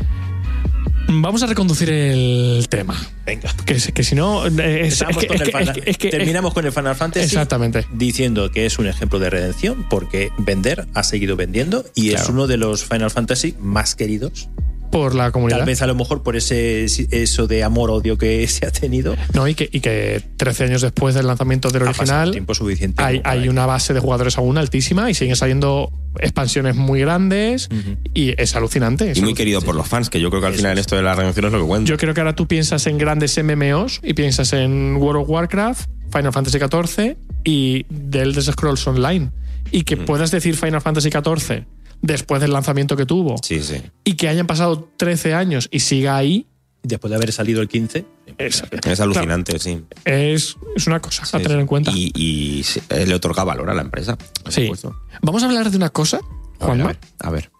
Speaker 3: Vamos a reconducir el tema.
Speaker 4: Venga.
Speaker 3: Que, si- que si no. eh, Es,
Speaker 4: Empezamos
Speaker 3: es que-
Speaker 4: con
Speaker 3: es
Speaker 4: el
Speaker 3: que-
Speaker 4: Final-
Speaker 3: es que- es que-
Speaker 4: terminamos con el Final Fantasy.
Speaker 3: Exactamente.
Speaker 4: Diciendo que es un ejemplo de redención porque vender ha seguido vendiendo y es uno de los Final Fantasy más queridos.
Speaker 3: Por la comunidad.
Speaker 4: Tal vez a lo mejor por ese eso de amor-odio que se ha tenido.
Speaker 3: No, y que, y que 13 años después del lanzamiento del
Speaker 4: Ha
Speaker 3: original.
Speaker 4: tiempo suficiente.
Speaker 3: hay, hay una base de jugadores aún altísima y siguen saliendo expansiones muy grandes y es alucinante. es
Speaker 2: Y muy
Speaker 3: alucinante.
Speaker 2: querido por los fans, que yo creo que al
Speaker 4: Eso
Speaker 2: final
Speaker 4: es.
Speaker 2: esto de la redención es lo que cuenta.
Speaker 3: Yo creo que ahora tú piensas en grandes MMOs y piensas en World of Warcraft, Final Fantasy XIV y The Elder Scrolls Online. Y
Speaker 2: Mm.
Speaker 3: que puedas decir Final Fantasy XIV después del lanzamiento que tuvo
Speaker 2: Sí, sí.
Speaker 3: y que hayan pasado 13 años y siga ahí,
Speaker 4: Después de haber salido el 15.
Speaker 3: es,
Speaker 2: Es alucinante, sí.
Speaker 3: es, es una cosa a tener en cuenta.
Speaker 2: Y, eh, le otorga valor a la empresa. por
Speaker 3: sí.
Speaker 2: supuesto.
Speaker 3: Vamos a hablar de una cosa,
Speaker 2: A ver, a
Speaker 3: Juanma,
Speaker 2: ver, a ver.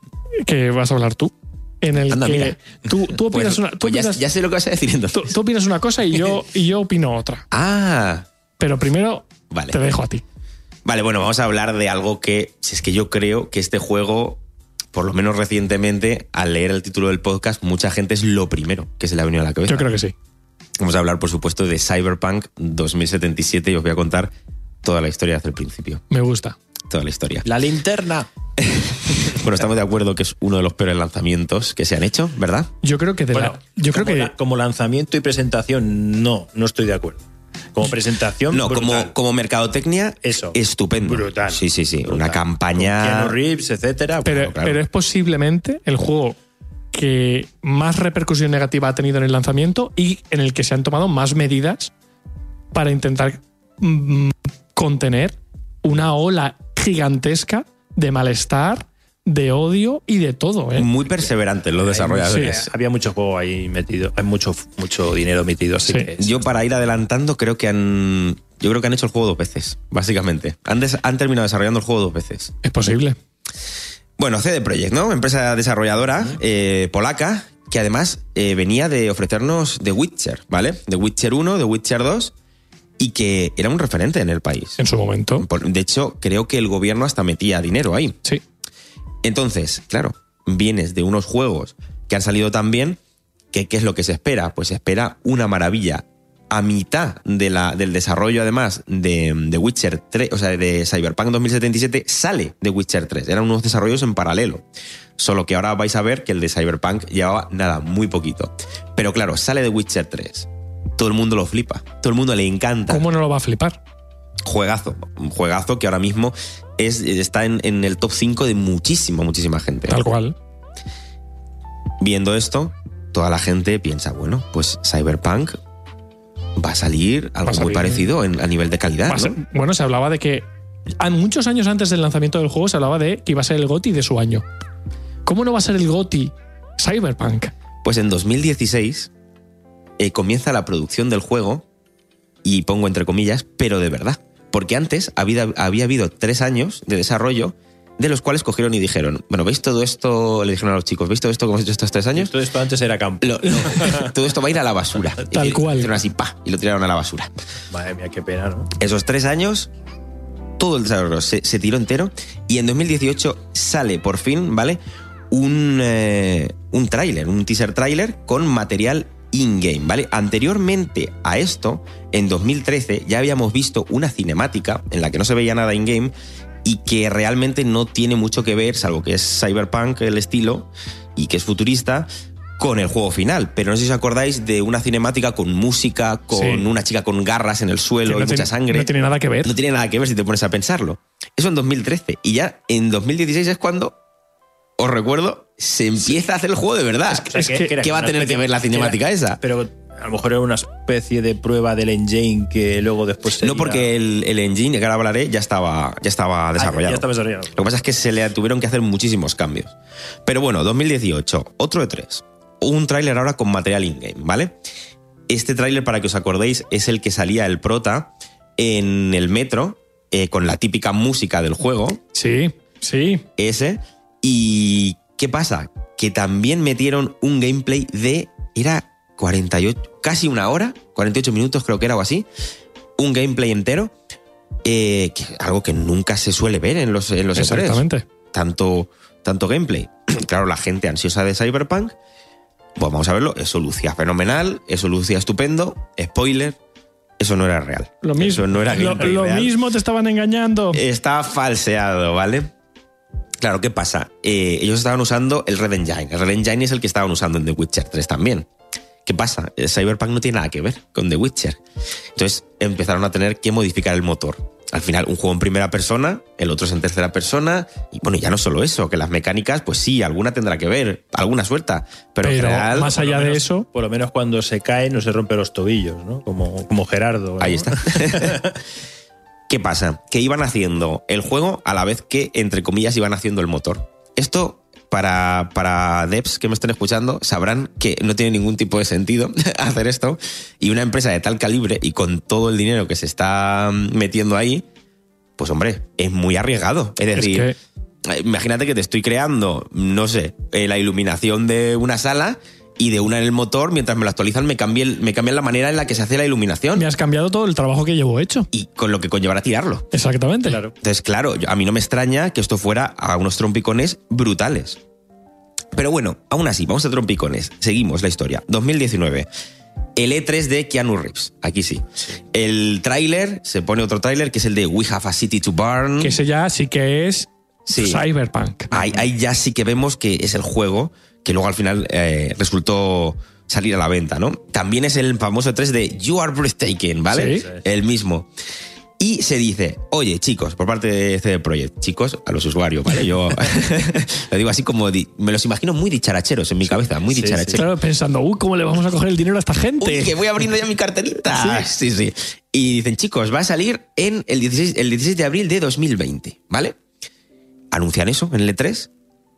Speaker 3: que vas a hablar tú. En el
Speaker 2: Anda,
Speaker 3: que
Speaker 2: mira.
Speaker 3: tú, tú opinas
Speaker 2: Pues-
Speaker 3: una. tú
Speaker 2: pues ya, sé lo que vas a decir entonces.
Speaker 3: tú- tú opinas una cosa y yo, y yo opino otra.
Speaker 2: Ah,
Speaker 3: Pero primero
Speaker 2: Vale.
Speaker 3: te dejo a ti.
Speaker 2: Vale, bueno, vamos a hablar de algo que, si es que yo creo que este juego, por lo menos recientemente, al leer el título del podcast, mucha gente es lo primero que se le ha venido a la cabeza.
Speaker 3: Yo creo que sí.
Speaker 2: Vamos a hablar, por supuesto, de Cyberpunk 2077 y os voy a contar toda la historia desde el principio.
Speaker 3: Me gusta.
Speaker 2: Toda la historia.
Speaker 4: La linterna.
Speaker 2: Bueno, estamos de acuerdo que es uno de los peores lanzamientos que se han hecho, ¿verdad?
Speaker 3: Yo creo que de
Speaker 4: Bueno,
Speaker 3: la- yo creo que
Speaker 4: la- como lanzamiento y presentación, no, no estoy de acuerdo. Como presentación,
Speaker 2: No,
Speaker 4: brutal.
Speaker 2: como, como mercadotecnia,
Speaker 4: Eso.
Speaker 2: estupendo.
Speaker 4: Brutal.
Speaker 2: Sí, sí, sí.
Speaker 4: Brutal.
Speaker 2: Una
Speaker 4: Con
Speaker 2: campaña.
Speaker 4: Keanu Reeves, etcétera.
Speaker 3: pero,
Speaker 2: claro.
Speaker 3: pero es posiblemente el juego que más repercusión negativa ha tenido en el lanzamiento y en el que se han tomado más medidas para intentar mm, contener una ola gigantesca de malestar, de odio y de todo. ¿eh?
Speaker 2: Muy perseverantes los desarrolladores.
Speaker 3: Sí.
Speaker 4: Había mucho juego ahí metido, hay mucho, mucho dinero metido, así
Speaker 3: Sí.
Speaker 4: que
Speaker 2: Yo para ir adelantando creo que han... Yo creo que han hecho el juego dos veces, básicamente. Han, des- han terminado desarrollando el juego dos veces.
Speaker 3: Es posible.
Speaker 2: Bueno, CD Projekt, ¿no? Empresa desarrolladora eh, polaca que además eh, venía de ofrecernos The Witcher, ¿vale? The Witcher 1, The Witcher 2 y que era un referente en el país.
Speaker 3: En su momento.
Speaker 2: De hecho, creo que el gobierno hasta metía dinero ahí.
Speaker 3: Sí.
Speaker 2: Entonces, claro, vienes de unos juegos que han salido tan bien que ¿qué es lo que se espera? Pues se espera una maravilla. A mitad de la, del desarrollo, además, de, de Witcher 3, o sea, de Cyberpunk 2077, sale de Witcher 3. Eran unos desarrollos en paralelo. Solo que ahora vais a ver que el de Cyberpunk llevaba nada, muy poquito. Pero claro, sale de Witcher 3. Todo el mundo lo flipa. Todo el mundo le encanta
Speaker 3: ¿Cómo no lo va a flipar?
Speaker 2: juegazo. Un juegazo que ahora mismo es, está en, en el top 5 de muchísima, muchísima gente.
Speaker 3: Tal cual.
Speaker 2: Viendo esto, toda la gente piensa, bueno, pues Cyberpunk va a salir algo
Speaker 3: Va a salir.
Speaker 2: muy parecido en- a nivel de calidad.
Speaker 3: Bueno, se hablaba de que muchos años antes del lanzamiento del juego se hablaba de que iba a ser el GOTI de su año. ¿Cómo no va a ser el GOTI Cyberpunk?
Speaker 2: Pues en 2016 eh, comienza la producción del juego, y pongo entre comillas, pero de verdad. Porque antes había, había habido tres años de desarrollo de los cuales cogieron y dijeron, bueno, ¿veis todo esto? Le dijeron a los chicos, ¿veis todo esto que hemos hecho estos tres años?
Speaker 4: todo esto antes era campo.
Speaker 2: Lo- todo esto va a ir a la basura.
Speaker 3: Tal
Speaker 2: Y
Speaker 3: cual.
Speaker 2: Hicieron así, pa, y lo tiraron a la basura.
Speaker 4: Madre mía, qué pena, ¿no?
Speaker 2: Esos tres años, todo el desarrollo se, se tiró entero y en 2018 sale por fin, ¿vale? Un, eh, un tráiler, un teaser tráiler con material in-game, ¿vale? Anteriormente a esto, en 2013 ya habíamos visto una cinemática en la que no se veía nada in-game y que realmente no tiene mucho que ver, salvo que es cyberpunk el estilo y que es futurista, con el juego final. Pero no sé si os acordáis de una cinemática con música, con
Speaker 3: Sí.
Speaker 2: una chica con garras en el suelo y mucha
Speaker 3: tiene,
Speaker 2: sangre.
Speaker 3: no tiene nada que ver.
Speaker 2: No tiene nada que ver si te pones a pensarlo. Eso en 2013. Y ya en 2016 es cuando, os recuerdo, se empieza a hacer el juego de verdad.
Speaker 3: Es que-
Speaker 4: era
Speaker 2: ¿Qué va a tener que ver la cinemática
Speaker 4: era-
Speaker 2: esa?
Speaker 4: Pero a lo mejor era una especie de prueba del engine que luego después sería-
Speaker 2: No porque el, el engine, que ahora hablaré, ya estaba, ya estaba
Speaker 4: Ah, ya estaba desarrollado.
Speaker 2: Lo que pasa es que se le tuvieron que hacer muchísimos cambios. Pero bueno, 2018, otro de tres. Un tráiler ahora con material in-game, ¿vale? Este tráiler, para que os acordéis, es el que salía el prota en el metro eh, con la típica música del juego,
Speaker 3: Sí, sí.
Speaker 2: ese. ¿Y qué pasa? Que también metieron un gameplay de... Era 48, casi una hora, 48 minutos creo que era o así. Un gameplay entero. eh, que- algo que nunca se suele ver en los, en los E3
Speaker 3: Exactamente.
Speaker 2: tanto, tanto gameplay. claro, la gente ansiosa de Cyberpunk, pues vamos a verlo, eso lucía fenomenal, eso lucía estupendo, spoiler, eso no era real.
Speaker 3: Lo mismo,
Speaker 2: Eso no era
Speaker 3: lo, lo
Speaker 2: real.
Speaker 3: mismo te estaban engañando.
Speaker 2: Está falseado, ¿vale? Claro, ¿qué pasa? Eh, ellos estaban usando el Red Engine. El Red Engine es el que estaban usando en The Witcher 3 también. ¿Qué pasa? El Cyberpunk no tiene nada que ver con The Witcher. Entonces empezaron a tener que modificar el motor. Al final, un juego en primera persona, el otro es en tercera persona. Y bueno, ya no solo eso, que las mecánicas, pues sí, alguna tendrá que ver, alguna suelta. Pero, en
Speaker 3: Pero
Speaker 2: general,
Speaker 3: más allá de eso,
Speaker 4: Por lo menos cuando se cae no se rompe los tobillos, ¿no? Como, como Gerardo. ¿no?
Speaker 2: Ahí está. ¿Qué pasa? Que iban haciendo el juego a la vez que, entre comillas, iban haciendo el motor. Esto, para, para devs que me estén escuchando, sabrán que no tiene ningún tipo de sentido hacer esto. Y una empresa de tal calibre y con todo el dinero que se está metiendo ahí, pues hombre, es muy arriesgado. Es
Speaker 3: es
Speaker 2: decir,
Speaker 3: que
Speaker 2: imagínate que te estoy creando, no sé, eh, la iluminación de una sala y de una en el motor, mientras me lo actualizan, me cambian, me cambian la manera en la que se hace la iluminación
Speaker 3: me has cambiado todo el trabajo que llevo hecho.
Speaker 2: y con lo que conllevará tirarlo.
Speaker 3: Exactamente.
Speaker 4: Claro.
Speaker 2: Entonces, claro, a mí no me extraña que esto fuera a unos trompicones brutales. Pero bueno, aún así, vamos a trompicones. Seguimos la historia. 2019. El E3 de Keanu Reeves. Aquí sí. El tráiler, se pone otro tráiler, que es el de We Have a City to Burn.
Speaker 3: Que ese ya sí que es
Speaker 2: Sí.
Speaker 3: Cyberpunk.
Speaker 2: Ahí, ahí ya sí que vemos que es el juego que luego al final eh, resultó salir a la venta, ¿no? También es el famoso 3 de You Are Breathtaking, ¿vale?
Speaker 3: Sí.
Speaker 2: El mismo. Y se dice, oye, chicos, por parte de CD Projekt, chicos, a los usuarios, ¿vale? Yo lo digo así como, di- me los imagino muy dicharacheros en mi cabeza, muy
Speaker 4: Sí, sí.
Speaker 2: dicharacheros.
Speaker 3: Claro, pensando, uy, ¿cómo le vamos a coger el dinero a esta gente?
Speaker 2: Uy, que voy abriendo ya mi carterita. Sí, sí. Y dicen, chicos, va a salir en el 16, el 16 de abril de 2020, ¿vale? Anuncian eso en el E3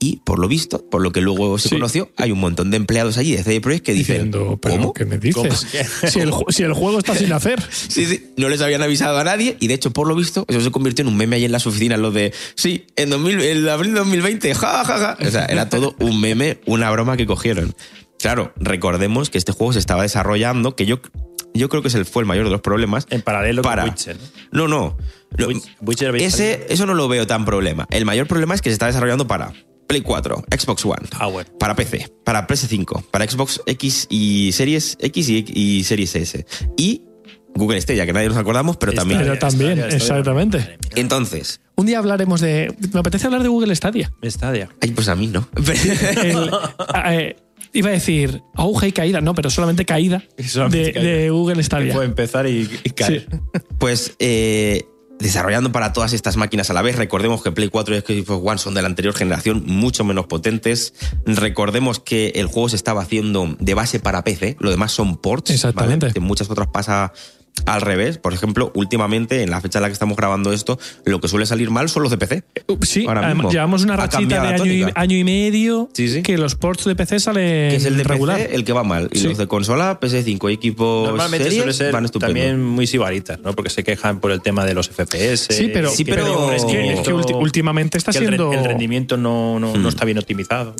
Speaker 2: y por lo visto, por lo que luego se
Speaker 3: Sí.
Speaker 2: conoció, hay un montón de empleados allí de CD Projekt que dicen,
Speaker 3: Diciendo, pero
Speaker 2: ¿cómo?
Speaker 3: ¿qué me dices?
Speaker 4: ¿Cómo?
Speaker 3: Si el, si el juego está sin hacer.
Speaker 2: Sí, sí, no les habían avisado a nadie y de hecho, por lo visto, eso se convirtió en un meme ahí en las oficinas, lo de, sí, en, 2000, en abril de 2020, ja, ja, ja. O sea, era todo un meme, una broma que cogieron. Claro, recordemos que este juego se estaba desarrollando, que yo, yo creo que es el, fue el mayor de los problemas.
Speaker 4: En paralelo
Speaker 2: para...
Speaker 4: con Witcher. ¿no?
Speaker 2: No,
Speaker 4: Witcher
Speaker 2: ese, eso no lo veo tan problema. El mayor problema es que se está desarrollando para Play 4, Xbox One,
Speaker 4: Ah, bueno.
Speaker 2: para PC, para PS5, para Xbox X y Series X y, y Series S. Y Google Stadia, que nadie nos acordamos, pero
Speaker 4: Stadia,
Speaker 2: también.
Speaker 3: Pero también,
Speaker 4: Stadia,
Speaker 3: exactamente.
Speaker 2: Entonces,
Speaker 3: Un día hablaremos de. Me apetece hablar de Google Stadia.
Speaker 4: Stadia.
Speaker 2: ay, pues a mí no.
Speaker 3: El- eh, iba a decir auge y caída, no, pero solamente caída
Speaker 4: Solamente
Speaker 3: de,
Speaker 4: caída.
Speaker 3: de Google Stadia.
Speaker 4: Puede empezar y, y caer.
Speaker 3: Sí.
Speaker 2: Pues eh, desarrollando para todas estas máquinas a la vez. Recordemos que Play 4 y Xbox One son de la anterior generación, mucho menos potentes. Recordemos que el juego se estaba haciendo de base para PC, lo demás son ports.
Speaker 3: Exactamente.
Speaker 2: ¿vale? En muchas otras pasa al revés. Por ejemplo, últimamente, en la fecha en la que estamos grabando esto, lo que suele salir mal son los de PC.
Speaker 3: Uh, Sí,
Speaker 2: Ahora
Speaker 3: además,
Speaker 2: mismo.
Speaker 3: llevamos una rachita de año y,
Speaker 2: tónica.
Speaker 3: año y medio
Speaker 2: Sí, sí.
Speaker 3: que los ports de PC salen
Speaker 2: Que es el de
Speaker 3: regular.
Speaker 2: PC el que va mal. Y
Speaker 3: Sí.
Speaker 2: los de consola, PS5 y equipos
Speaker 4: Normalmente
Speaker 2: series
Speaker 4: suele ser
Speaker 2: van estupendo.
Speaker 4: también muy sibaritas, ¿no? Porque se quejan por el tema de los FPS.
Speaker 3: Sí, pero,
Speaker 2: Sí,
Speaker 4: que
Speaker 2: pero-
Speaker 3: es que, es últimamente está
Speaker 4: que el re-
Speaker 3: siendo.
Speaker 4: el rendimiento no, no, no
Speaker 2: Hmm.
Speaker 4: está bien optimizado.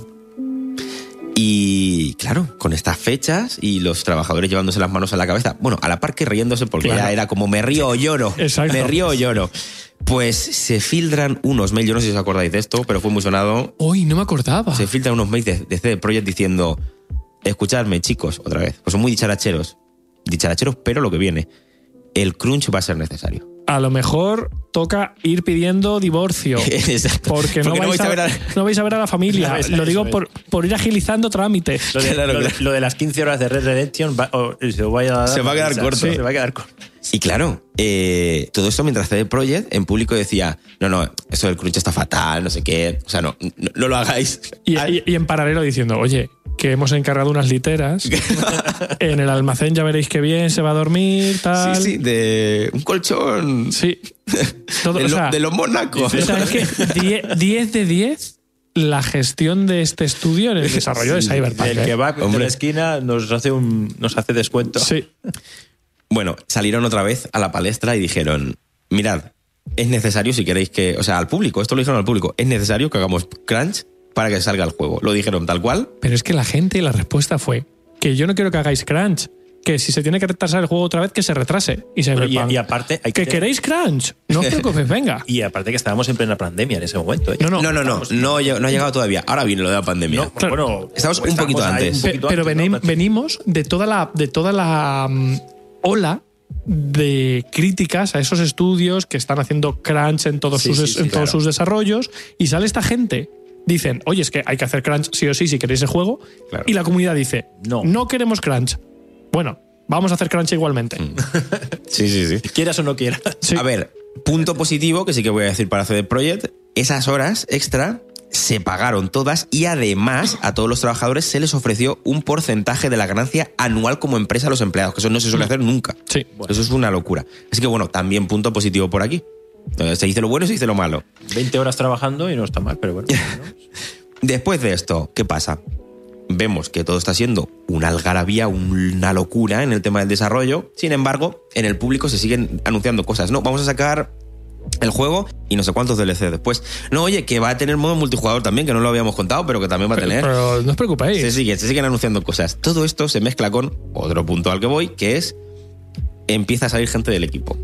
Speaker 2: Y claro, con estas fechas y los trabajadores llevándose las manos a la cabeza, bueno, a la par que riéndose porque
Speaker 3: Claro.
Speaker 2: ya era como me río o lloro,
Speaker 3: Exacto.
Speaker 2: me río o lloro. Pues se filtran unos mails, yo no sé si os acordáis de esto, pero fue muy sonado,
Speaker 3: Uy, no me acordaba.
Speaker 2: se filtran unos mails de, de CD Projekt diciendo, escuchadme chicos, otra vez, pues son muy dicharacheros, dicharacheros, pero lo que viene, el crunch va a ser necesario.
Speaker 3: A lo mejor toca ir pidiendo divorcio.
Speaker 2: Exacto.
Speaker 3: Porque, no, vais a, ver a, no vais a ver a la familia. Lo digo por, por ir agilizando trámites.
Speaker 4: Lo de,
Speaker 2: Claro,
Speaker 4: lo de-
Speaker 2: claro.
Speaker 4: lo de las 15 horas de Red Redemption va- oh, se, vaya a
Speaker 2: Se va a quedar corto.
Speaker 4: Se va a quedar corto.
Speaker 2: Y claro, eh, todo esto mientras CD Projekt en público decía, no, no, eso del crunch está fatal, no sé qué, o sea, no, no, no lo hagáis.
Speaker 3: Y, y- y en paralelo diciendo, oye, que hemos encargado unas literas. en el almacén ya veréis que bien se va a dormir, tal.
Speaker 2: Sí, sí, de un colchón
Speaker 3: Sí. Todo,
Speaker 2: de,
Speaker 3: o
Speaker 2: lo-
Speaker 3: sea,
Speaker 2: de los monacos.
Speaker 3: o sea, es que 10 10 de 10 la gestión de este estudio en el desarrollo de Cyberpunk.
Speaker 4: El
Speaker 3: ¿eh?
Speaker 4: que va de
Speaker 2: Hombre.
Speaker 4: la esquina nos hace, un, nos hace descuento.
Speaker 3: Sí.
Speaker 2: Bueno, salieron otra vez a la palestra y dijeron, mirad, es necesario si queréis que, o sea, al público, esto lo dijeron al público, es necesario que hagamos crunch para que salga el juego. Lo dijeron tal cual.
Speaker 3: Pero es que la gente, la respuesta fue que yo no quiero que hagáis crunch. Que si se tiene que retrasar el juego otra vez, que se retrase. Y,
Speaker 4: Pero y, y aparte hay
Speaker 3: que
Speaker 4: que
Speaker 3: queréis crunch. No os preocupéis, venga.
Speaker 4: Y aparte que estábamos en plena pandemia en ese momento. ¿eh?
Speaker 3: No, no.
Speaker 2: No, no, no, no, ha llegado todavía. Ahora viene lo de la pandemia.
Speaker 4: No,
Speaker 3: Claro.
Speaker 4: bueno,
Speaker 2: Estamos un poquito antes.
Speaker 4: Poquito
Speaker 3: pero
Speaker 4: antes,
Speaker 3: venim-
Speaker 4: ¿no?
Speaker 3: venimos de toda la, de toda la mm, ola de críticas a esos estudios que están haciendo crunch en todos,
Speaker 4: Sí,
Speaker 3: sus,
Speaker 4: sí,
Speaker 3: es-
Speaker 4: sí,
Speaker 3: en
Speaker 4: claro.
Speaker 3: todos sus desarrollos y sale esta gente. Dicen, oye, es que hay que hacer crunch sí o sí si queréis el juego.
Speaker 2: Claro.
Speaker 3: Y la comunidad dice,
Speaker 4: No.
Speaker 3: no queremos crunch. Bueno, vamos a hacer crunch igualmente.
Speaker 2: Sí, sí, sí.
Speaker 4: Quieras o no quieras.
Speaker 3: Sí.
Speaker 2: A ver, punto positivo, que sí que voy a decir para CD Projekt, esas horas extra se pagaron todas y además a todos los trabajadores se les ofreció un porcentaje de la ganancia anual como empresa a los empleados, que eso no se suele hacer nunca.
Speaker 3: Sí.
Speaker 2: Eso es una locura. Así que bueno, también punto positivo por aquí. Se dice lo bueno y se dice lo malo.
Speaker 4: 20 horas trabajando y no está mal, pero bueno. ¿no?
Speaker 2: Después de esto, ¿qué pasa? Vemos que todo está siendo una algarabía, una locura en el tema del desarrollo. Sin embargo, en el público se siguen anunciando cosas. No, vamos a sacar el juego y no sé cuántos DLC después. No, oye, que va a tener modo multijugador también, que no lo habíamos contado, pero que también va a
Speaker 3: Pero,
Speaker 2: tener.
Speaker 3: pero no os preocupéis.
Speaker 2: Se siguen, se siguen anunciando cosas. Todo esto se mezcla con otro punto al que voy, que es empieza a salir gente del equipo.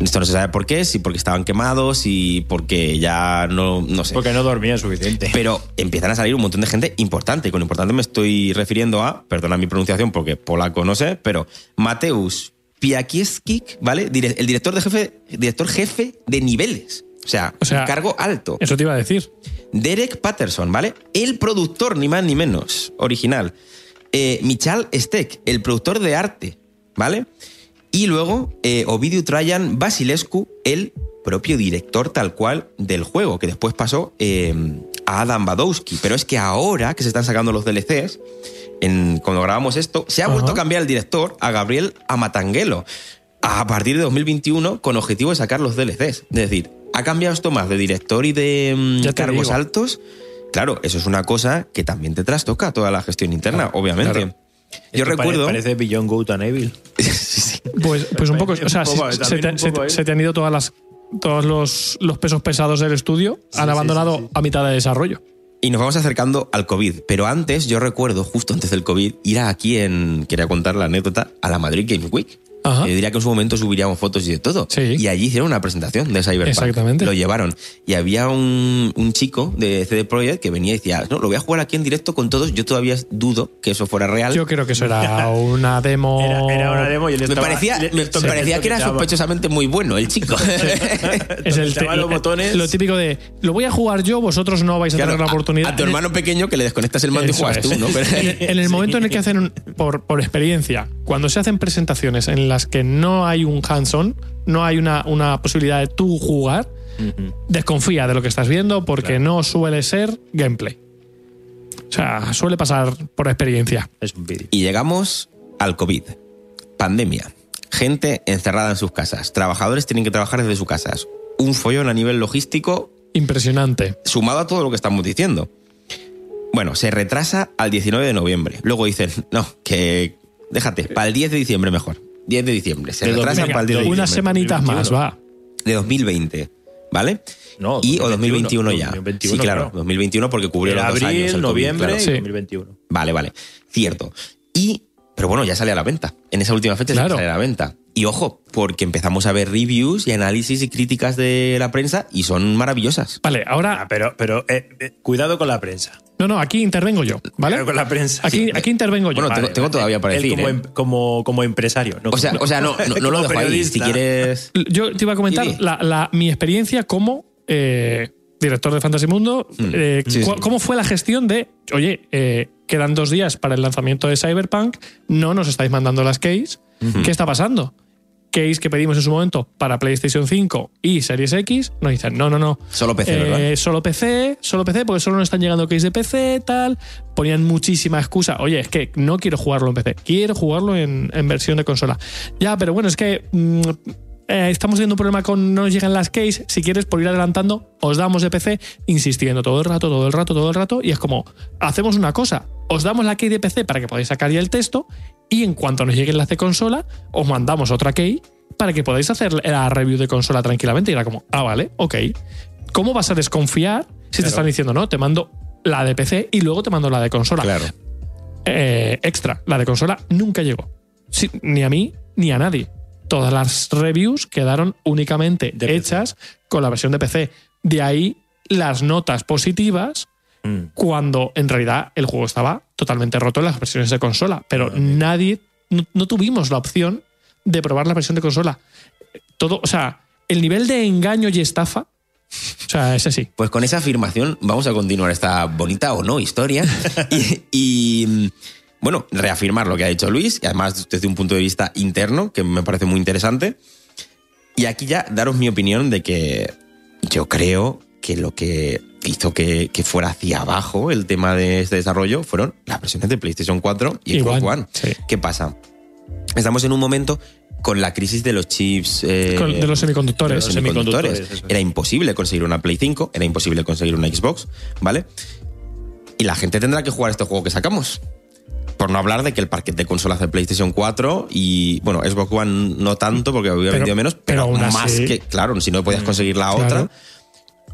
Speaker 2: Esto no se sabe por qué, si porque estaban quemados, y porque ya no, no sé.
Speaker 4: Porque no dormía suficiente.
Speaker 2: Pero empiezan a salir un montón de gente importante. Y con importante me estoy refiriendo a, perdona mi pronunciación porque polaco no sé, pero Mateusz Piakiewicz, ¿vale? El director, de jefe, director jefe de niveles. O sea,
Speaker 3: O sea,
Speaker 2: un cargo alto.
Speaker 3: Eso te iba a decir.
Speaker 2: Derek Patterson, ¿vale? El productor, ni más ni menos, original. Eh, Michal Steck, el productor de arte, ¿vale? Y luego eh, Ovidiu Trajan Basilescu, el propio director tal cual del juego, que después pasó eh, a Adam Badowski. Pero es que ahora que se están sacando los DLCs, en, cuando grabamos esto, se ha
Speaker 3: Ajá.
Speaker 2: vuelto a cambiar el director a Gabriel Amatanguelo a partir de 2021 con objetivo de sacar los DLCs. Es decir, ha cambiado esto más de director y de mm, cargos
Speaker 3: digo.
Speaker 2: altos. Claro, eso es una cosa que también te trastoca toda la gestión interna, obviamente.
Speaker 3: claro.
Speaker 2: Yo recuerdo.
Speaker 4: Parece Beyond Good and Evil.
Speaker 2: Sí, sí.
Speaker 3: Pues, pues un poco, o sea,
Speaker 4: poco,
Speaker 3: se- te,
Speaker 4: un
Speaker 3: se-
Speaker 4: poco, ¿eh?
Speaker 3: se te han ido todas las, todos los, los pesos pesados del estudio,
Speaker 4: Sí,
Speaker 3: han
Speaker 4: sí,
Speaker 3: abandonado
Speaker 4: sí, sí.
Speaker 3: a mitad de desarrollo.
Speaker 2: Y nos vamos acercando al COVID. Pero antes, yo recuerdo, justo antes del COVID, ir aquí en. Quería contar la anécdota a la Madrid Game Week.
Speaker 3: Ajá.
Speaker 2: Yo diría que en su momento subiríamos fotos y de todo.
Speaker 3: Sí.
Speaker 2: Y allí hicieron una presentación de Cyberpunk.
Speaker 3: Exactamente.
Speaker 2: Lo llevaron. Y había un, un chico de CD Projekt que venía y decía, no, lo voy a jugar aquí en directo con todos. Yo todavía dudo que eso fuera real.
Speaker 3: Yo creo que eso era una demo.
Speaker 4: Era, era una demo y él
Speaker 2: me
Speaker 4: estaba-
Speaker 2: parecía,
Speaker 4: le-
Speaker 2: me
Speaker 4: tocaba-
Speaker 2: parecía que era sospechosamente muy bueno el chico.
Speaker 3: Es el
Speaker 4: los botones.
Speaker 3: Lo típico de lo voy a jugar yo, vosotros no vais a
Speaker 2: Claro,
Speaker 3: tener la oportunidad.
Speaker 2: A, tu hermano pequeño que le desconectas el mando y juegas
Speaker 3: es.
Speaker 2: tú, ¿no? Pero-
Speaker 3: En el momento en el que hacen, un- por, por experiencia, cuando se hacen presentaciones en las que no hay un hands-on, no hay una, una posibilidad de tú jugar, desconfía de lo que estás viendo porque no suele ser gameplay. O sea, suele pasar por experiencia.
Speaker 4: Es un vídeo.
Speaker 2: Y llegamos al COVID. Pandemia. Gente encerrada en sus casas. Trabajadores tienen que trabajar desde sus casas. Un follón a nivel logístico
Speaker 3: Impresionante.
Speaker 2: sumado a todo lo que estamos diciendo. Bueno, se retrasa al 19 de noviembre. Luego dicen, no, que déjate, para el 10 de diciembre mejor. 10 de diciembre. Se
Speaker 4: De
Speaker 2: retrasa
Speaker 4: 2000,
Speaker 2: para el 10 de
Speaker 3: Unas
Speaker 2: diciembre.
Speaker 3: semanitas más, va.
Speaker 2: De 2020, ¿vale?
Speaker 4: No,
Speaker 2: y o 2021 ya.
Speaker 4: 2021,
Speaker 2: sí, claro,
Speaker 4: claro.
Speaker 2: 2021 porque cubrió los dos
Speaker 4: abril,
Speaker 2: años. el COVID,
Speaker 4: noviembre
Speaker 2: claro.
Speaker 4: y
Speaker 3: Sí.
Speaker 4: 2021.
Speaker 2: Vale, vale. Cierto. Y, pero bueno, ya sale a la venta. En esa última fecha
Speaker 3: Claro.
Speaker 2: ya sale a la venta. Y ojo, porque empezamos a ver reviews y análisis y críticas de la prensa y son maravillosas.
Speaker 3: Vale,
Speaker 4: Ah,
Speaker 3: ahora.
Speaker 4: pero pero eh, eh, cuidado con la prensa.
Speaker 3: No, no, aquí intervengo yo, ¿vale?
Speaker 4: Cuidado con la prensa.
Speaker 3: Aquí,
Speaker 2: Sí.
Speaker 3: aquí intervengo yo.
Speaker 2: Bueno, tengo,
Speaker 3: Vale.
Speaker 2: tengo todavía para decir.
Speaker 4: como,
Speaker 2: ¿eh?
Speaker 4: em- como, como empresario. no
Speaker 2: O sea,
Speaker 4: como-
Speaker 2: o sea no, no, no lo dejo ahí. Si quieres.
Speaker 3: Yo te iba a comentar la, la- mi experiencia como eh, director de Fantasy Mundo. eh,
Speaker 2: Mm. sí,
Speaker 3: cu-
Speaker 2: sí.
Speaker 3: ¿Cómo fue la gestión de, oye, eh, quedan dos días para el lanzamiento de Cyberpunk, no nos estáis mandando las keys? ¿Qué está pasando? Keys que pedimos en su momento para PlayStation 5 y Series X, nos dicen, no, no, no.
Speaker 2: Solo PC,
Speaker 3: Eh,
Speaker 2: ¿verdad?
Speaker 3: Solo PC, solo PC, porque solo nos están llegando keys de PC, tal. Ponían muchísima excusa. Oye, es que no quiero jugarlo en PC, quiero jugarlo en, en versión de consola. Ya, pero bueno, es que mm, eh, estamos teniendo un problema con no nos llegan las keys. Si quieres, por ir adelantando, os damos de PC, insistiendo todo el rato, todo el rato, todo el rato. Y es como, hacemos una cosa, os damos la key de PC para que podáis sacar ya el texto. Y en cuanto nos llegue el de consola, os mandamos otra key para que podáis hacer la review de consola tranquilamente. Y era como, ah, vale, ok. ¿Cómo vas a desconfiar si te están diciendo, no, te mando la de PC y luego te mando la de consola?
Speaker 2: Claro.
Speaker 3: Eh, extra, la de consola nunca llegó. Sí, ni a mí ni a nadie. Todas las reviews quedaron únicamente
Speaker 4: De PC.
Speaker 3: hechas con la versión de PC. De ahí las notas positivas
Speaker 4: Mm.
Speaker 3: cuando en realidad el juego estaba totalmente roto en las versiones de consola. Pero nadie, no, no tuvimos la opción de probar la versión de consola. Todo, o sea, el nivel de engaño y estafa, o sea, ese sí.
Speaker 2: Pues con esa afirmación vamos a continuar esta bonita o no historia y, y, bueno, reafirmar lo que ha dicho Luis y además desde un punto de vista interno que me parece muy interesante. Y aquí ya daros mi opinión de que yo creo que lo que hizo que, que fuera hacia abajo el tema de este desarrollo fueron las versiones de PlayStation 4 y Xbox One.
Speaker 3: sí.
Speaker 2: ¿Qué pasa? Estamos en un momento con la crisis de los chips eh,
Speaker 3: de los semiconductores.
Speaker 2: de los semiconductores.
Speaker 4: semiconductores.
Speaker 2: Era imposible conseguir una Play 5, era imposible conseguir una Xbox, ¿vale? Y la gente tendrá que jugar este juego que sacamos. Por no hablar de que el paquete de consolas de PlayStation 4 y, bueno, Xbox One no tanto porque había
Speaker 3: Pero-
Speaker 2: vendido menos, pero,
Speaker 3: pero aún
Speaker 2: más
Speaker 3: así-
Speaker 2: que, claro, si no podías conseguir la
Speaker 3: claro.
Speaker 2: otra,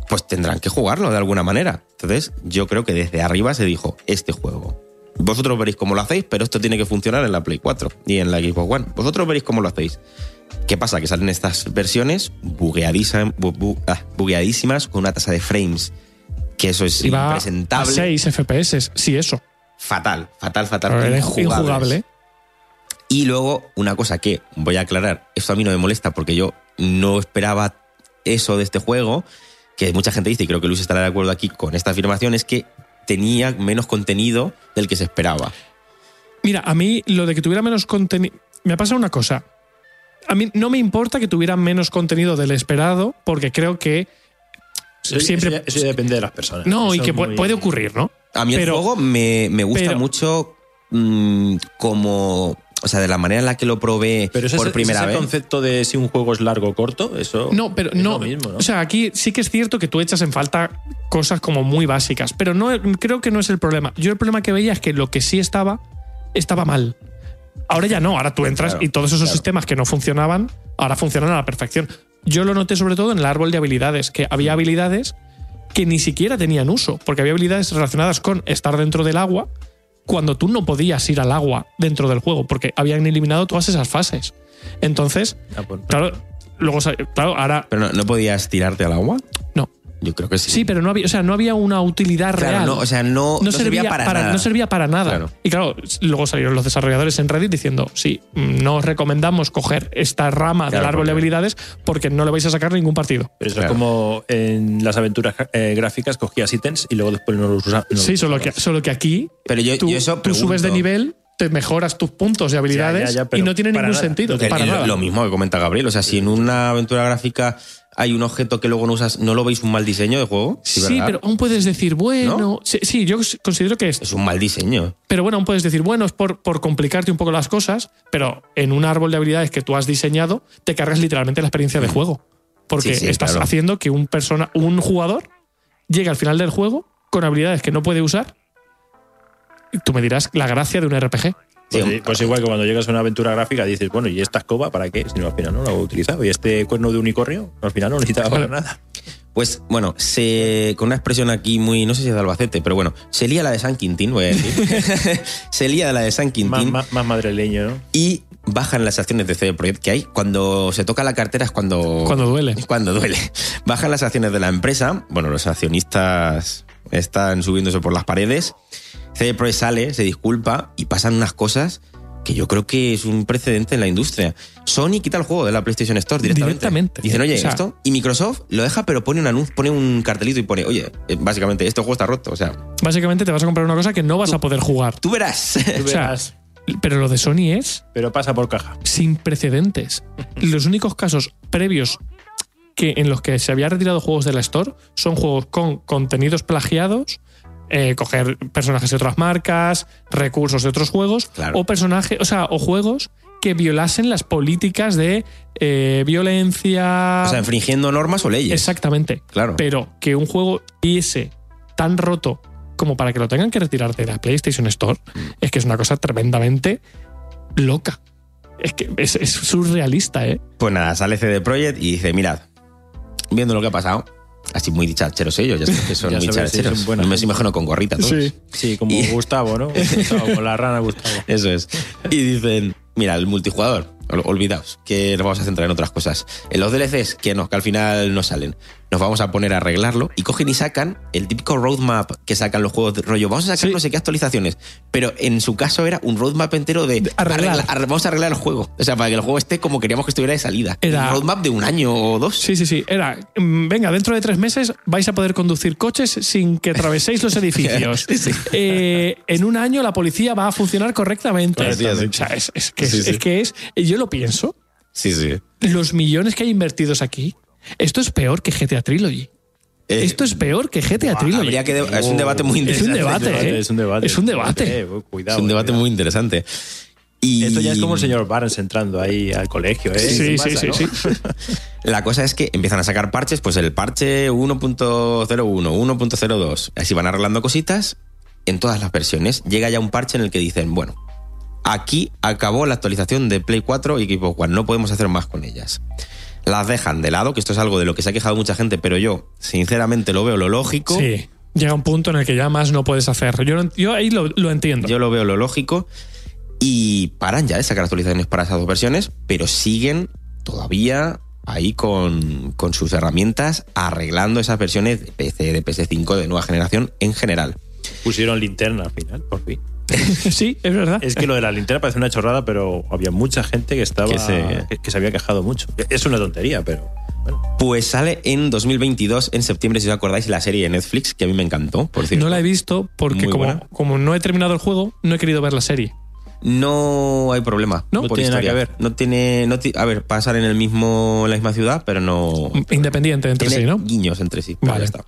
Speaker 2: pues tendrán que jugarlo de alguna manera. Entonces, yo creo que desde arriba se dijo, este juego. Vosotros veréis cómo lo hacéis, pero esto tiene que funcionar en la Play 4 y en la Xbox One. Vosotros veréis cómo lo hacéis. ¿Qué pasa? Que salen estas versiones bugueadísimas, bu- bu- ah, bugueadísimas con una tasa de frames que eso es
Speaker 3: Iba a
Speaker 2: impresentable.
Speaker 3: 6 FPS, sí, eso.
Speaker 2: Fatal, fatal, fatal. Injugables.
Speaker 3: injugable.
Speaker 2: Y luego, una cosa que voy a aclarar, esto a mí no me molesta porque yo no esperaba eso de este juego, que mucha gente dice, y creo que Luis estará de acuerdo aquí con esta afirmación, es que tenía menos contenido del que se esperaba.
Speaker 3: Mira, a mí lo de que tuviera menos contenido. Me pasa una cosa. a mí no me importa que tuvieran menos contenido del esperado, porque creo que
Speaker 4: Eso-
Speaker 3: siempre.
Speaker 4: Eso, ya- eso ya depende de las personas.
Speaker 3: no, y que
Speaker 4: muy-
Speaker 3: puede ocurrir, ¿no?
Speaker 2: A mí
Speaker 3: Pero-
Speaker 2: el juego me, me gusta
Speaker 3: pero-
Speaker 2: mucho mm, como. O sea, de la manera en la que lo probé
Speaker 4: Pero ese
Speaker 2: por
Speaker 4: es,
Speaker 2: primera
Speaker 4: ese es
Speaker 2: vez.
Speaker 4: el concepto de si un juego es largo o corto, eso
Speaker 3: No, pero
Speaker 4: es
Speaker 3: no,
Speaker 4: lo mismo, ¿no?
Speaker 3: O sea, aquí sí que es cierto que tú echas en falta cosas como muy básicas, pero no creo que no es el problema. Yo el problema que veía es que lo que sí estaba estaba mal. Ahora ya no, ahora tú entras
Speaker 2: Claro,
Speaker 3: y todos esos
Speaker 2: claro.
Speaker 3: sistemas que no funcionaban, ahora funcionan a la perfección. Yo lo noté sobre todo en el árbol de habilidades, que había habilidades que ni siquiera tenían uso, porque había habilidades relacionadas con estar dentro del agua cuando tú no podías ir al agua dentro del juego, porque habían eliminado todas esas fases. Entonces,
Speaker 4: Ah, pues,
Speaker 3: claro, luego, claro, ahora
Speaker 2: Pero no, ¿no podías tirarte al agua?
Speaker 3: no.
Speaker 2: Yo creo que sí.
Speaker 3: Sí, pero no había, o sea, no había una utilidad
Speaker 2: Claro,
Speaker 3: real.
Speaker 2: no, o sea, no, no servía para nada.
Speaker 3: No servía para nada.
Speaker 2: Claro.
Speaker 3: Y claro, luego salieron los desarrolladores en Reddit diciendo, sí, no os recomendamos coger esta rama
Speaker 2: Claro,
Speaker 3: del árbol de habilidades porque no le vais a sacar ningún partido.
Speaker 4: Pero eso
Speaker 2: Claro.
Speaker 4: es como en las aventuras eh, gráficas cogías ítems y luego después no los usabas.
Speaker 3: sí, solo que, solo que aquí
Speaker 2: Pero yo,
Speaker 3: tú,
Speaker 2: yo eso
Speaker 3: tú subes de nivel, te mejoras tus puntos de habilidades
Speaker 4: ya,
Speaker 3: y no tiene ningún
Speaker 4: nada.
Speaker 3: sentido. Para
Speaker 2: lo,
Speaker 3: nada.
Speaker 2: lo mismo que comenta Gabriel. O sea, si en una aventura gráfica hay un objeto que luego no usas, ¿no lo veis un mal diseño de juego?
Speaker 3: Sí, pero aún puedes decir, bueno,
Speaker 2: ¿No?
Speaker 3: sí, sí, yo considero que es
Speaker 2: Es un mal diseño.
Speaker 3: Pero bueno, aún puedes decir, bueno, es por, por complicarte un poco las cosas, pero en un árbol de habilidades que tú has diseñado, te cargas literalmente la experiencia de juego. Porque
Speaker 2: Sí,
Speaker 3: estás
Speaker 2: claro.
Speaker 3: haciendo que un, persona, un jugador llegue al final del juego con habilidades que no puede usar. Y tú me dirás la gracia de un RPG.
Speaker 2: Sí,
Speaker 4: Pues, pues igual que cuando llegas a una aventura gráfica dices, bueno, ¿y esta escoba para qué? Si no, al final no la he utilizado. ¿Y este cuerno de unicornio? Al final no necesitaba para nada.
Speaker 2: Pues bueno, se, con una expresión aquí muy, no sé si es de Albacete, pero bueno, se lía la de San Quintín, voy a decir. se lía la de San
Speaker 4: Más,
Speaker 2: Quintín
Speaker 4: más, más madrileño, ¿no?
Speaker 2: y bajan las acciones de CD Projekt que hay. Cuando se toca la cartera es cuando...
Speaker 3: Cuando duele.
Speaker 2: Cuando duele. Bajan las acciones de la empresa. Bueno, los accionistas están subiéndose por las paredes. CD Projekt sale, se disculpa y pasan unas cosas que yo creo que es un precedente en la industria. Sony quita el juego de la PlayStation Store directamente.
Speaker 3: Directamente.
Speaker 2: Dicen, oye,
Speaker 3: O sea-
Speaker 2: esto. Y Microsoft lo deja, pero pone un anuncio, pone un cartelito y pone, oye, eh, básicamente, este juego está roto. O sea,
Speaker 3: Básicamente te vas a comprar una cosa que no vas a poder jugar.
Speaker 2: tú verás.
Speaker 4: Tú
Speaker 3: O sea,
Speaker 4: verás,
Speaker 3: pero lo de Sony es
Speaker 4: pero pasa por caja.
Speaker 3: sin precedentes. Los únicos casos previos que en los que se había retirado juegos de la Store son juegos con contenidos plagiados, eh, coger personajes de otras marcas, recursos de otros juegos,
Speaker 2: Claro.
Speaker 3: o personajes, o sea, o juegos que violasen las políticas de eh, violencia.
Speaker 2: o sea, infringiendo normas o leyes.
Speaker 3: Exactamente.
Speaker 2: Claro.
Speaker 3: Pero que un juego estuviese tan roto como para que lo tengan que retirar de la PlayStation Store,
Speaker 2: Mm.
Speaker 3: es que es una cosa tremendamente loca. Es que es, es surrealista, ¿eh?
Speaker 2: Pues nada, sale CD Projekt y dice, mirad, viendo lo que ha pasado, así muy dichacheros ellos, ya sabes que son muy
Speaker 4: sí,
Speaker 2: dichacheros.
Speaker 4: buena
Speaker 2: me
Speaker 4: gente.
Speaker 2: imagino con gorrita todos.
Speaker 4: Sí, como
Speaker 2: Y-
Speaker 4: Gustavo, ¿no? Gustavo, como la rana Gustavo.
Speaker 2: Eso es. Y dicen, mira, el multijugador, olvidaos, que nos vamos a centrar en otras cosas. En los DLCs, que, no, que al final no salen, nos vamos a poner a arreglarlo y cogen y sacan el típico roadmap que sacan los juegos de rollo. Vamos a sacar
Speaker 3: Sí.
Speaker 2: no sé qué actualizaciones, pero en su caso era un roadmap entero de,
Speaker 3: arreglar.
Speaker 2: arregla- arre- vamos a arreglar el juego. O sea, para que el juego esté como queríamos que estuviera de salida.
Speaker 3: Era-
Speaker 2: Un roadmap de un año o dos.
Speaker 3: Sí, sí, sí. Era, mm, venga, dentro de tres meses vais a poder conducir coches sin que atraveséis los edificios.
Speaker 2: Sí.
Speaker 3: Eh, en un año la policía va a funcionar correctamente. O sea, es, es que,
Speaker 2: Sí,
Speaker 3: es,
Speaker 2: sí.
Speaker 3: es que es. Yo lo pienso.
Speaker 2: Sí, sí.
Speaker 3: Los millones que hay invertidos aquí. Esto es peor que GTA Trilogy.
Speaker 2: Eh,
Speaker 3: Esto es peor que GTA Trilogy.
Speaker 2: habría que de- es un debate muy
Speaker 3: Es un
Speaker 2: interesante.
Speaker 3: debate, ¿eh?
Speaker 4: Es un debate.
Speaker 3: Es un debate.
Speaker 4: Eh, cuidado.
Speaker 2: Es un debate
Speaker 4: cuidado.
Speaker 2: muy interesante. Y
Speaker 4: Esto ya es como el señor Barnes entrando ahí al colegio, ¿eh?
Speaker 3: Sí,
Speaker 4: ¿Qué
Speaker 3: sí,
Speaker 4: pasa,
Speaker 3: sí,
Speaker 4: no?
Speaker 3: sí.
Speaker 2: La cosa es que empiezan a sacar parches, pues el parche 1.01, 1.02, así van arreglando cositas en todas las versiones. Llega ya un parche en el que dicen, bueno, aquí acabó la actualización de Play 4 y Equipo One, no podemos hacer más con ellas. Las dejan de lado, que esto es algo de lo que se ha quejado mucha gente, pero yo sinceramente lo veo lo lógico.
Speaker 3: Sí. Llega un punto en el que ya más no puedes hacer. Yo, ahí lo, lo entiendo.
Speaker 2: Yo lo veo lo lógico. Y paran ya de sacar actualizaciones para esas dos versiones, pero siguen todavía ahí con, con sus herramientas arreglando esas versiones de PC, de PS5 de nueva generación en general.
Speaker 4: Pusieron linterna al final, por fin.
Speaker 3: sí, es verdad.
Speaker 4: Es que lo de la linterna parece una chorrada, pero había mucha gente que estaba
Speaker 2: Que se-
Speaker 4: que, que se había quejado mucho. Es una tontería, pero bueno.
Speaker 2: Pues sale en 2022, en septiembre, si os acordáis, la serie de Netflix, que a mí me encantó, por cierto.
Speaker 3: no la he visto porque como, no he terminado el juego, no he querido ver la serie.
Speaker 2: no hay problema.
Speaker 3: No,
Speaker 2: por
Speaker 4: tiene nada que ver.
Speaker 2: No tiene. No ti- a ver, pasar en el mismo, en la misma ciudad, pero no.
Speaker 3: Independiente entre
Speaker 2: tiene
Speaker 3: sí, ¿no?
Speaker 2: guiños entre sí.
Speaker 3: Vale.
Speaker 2: ya está.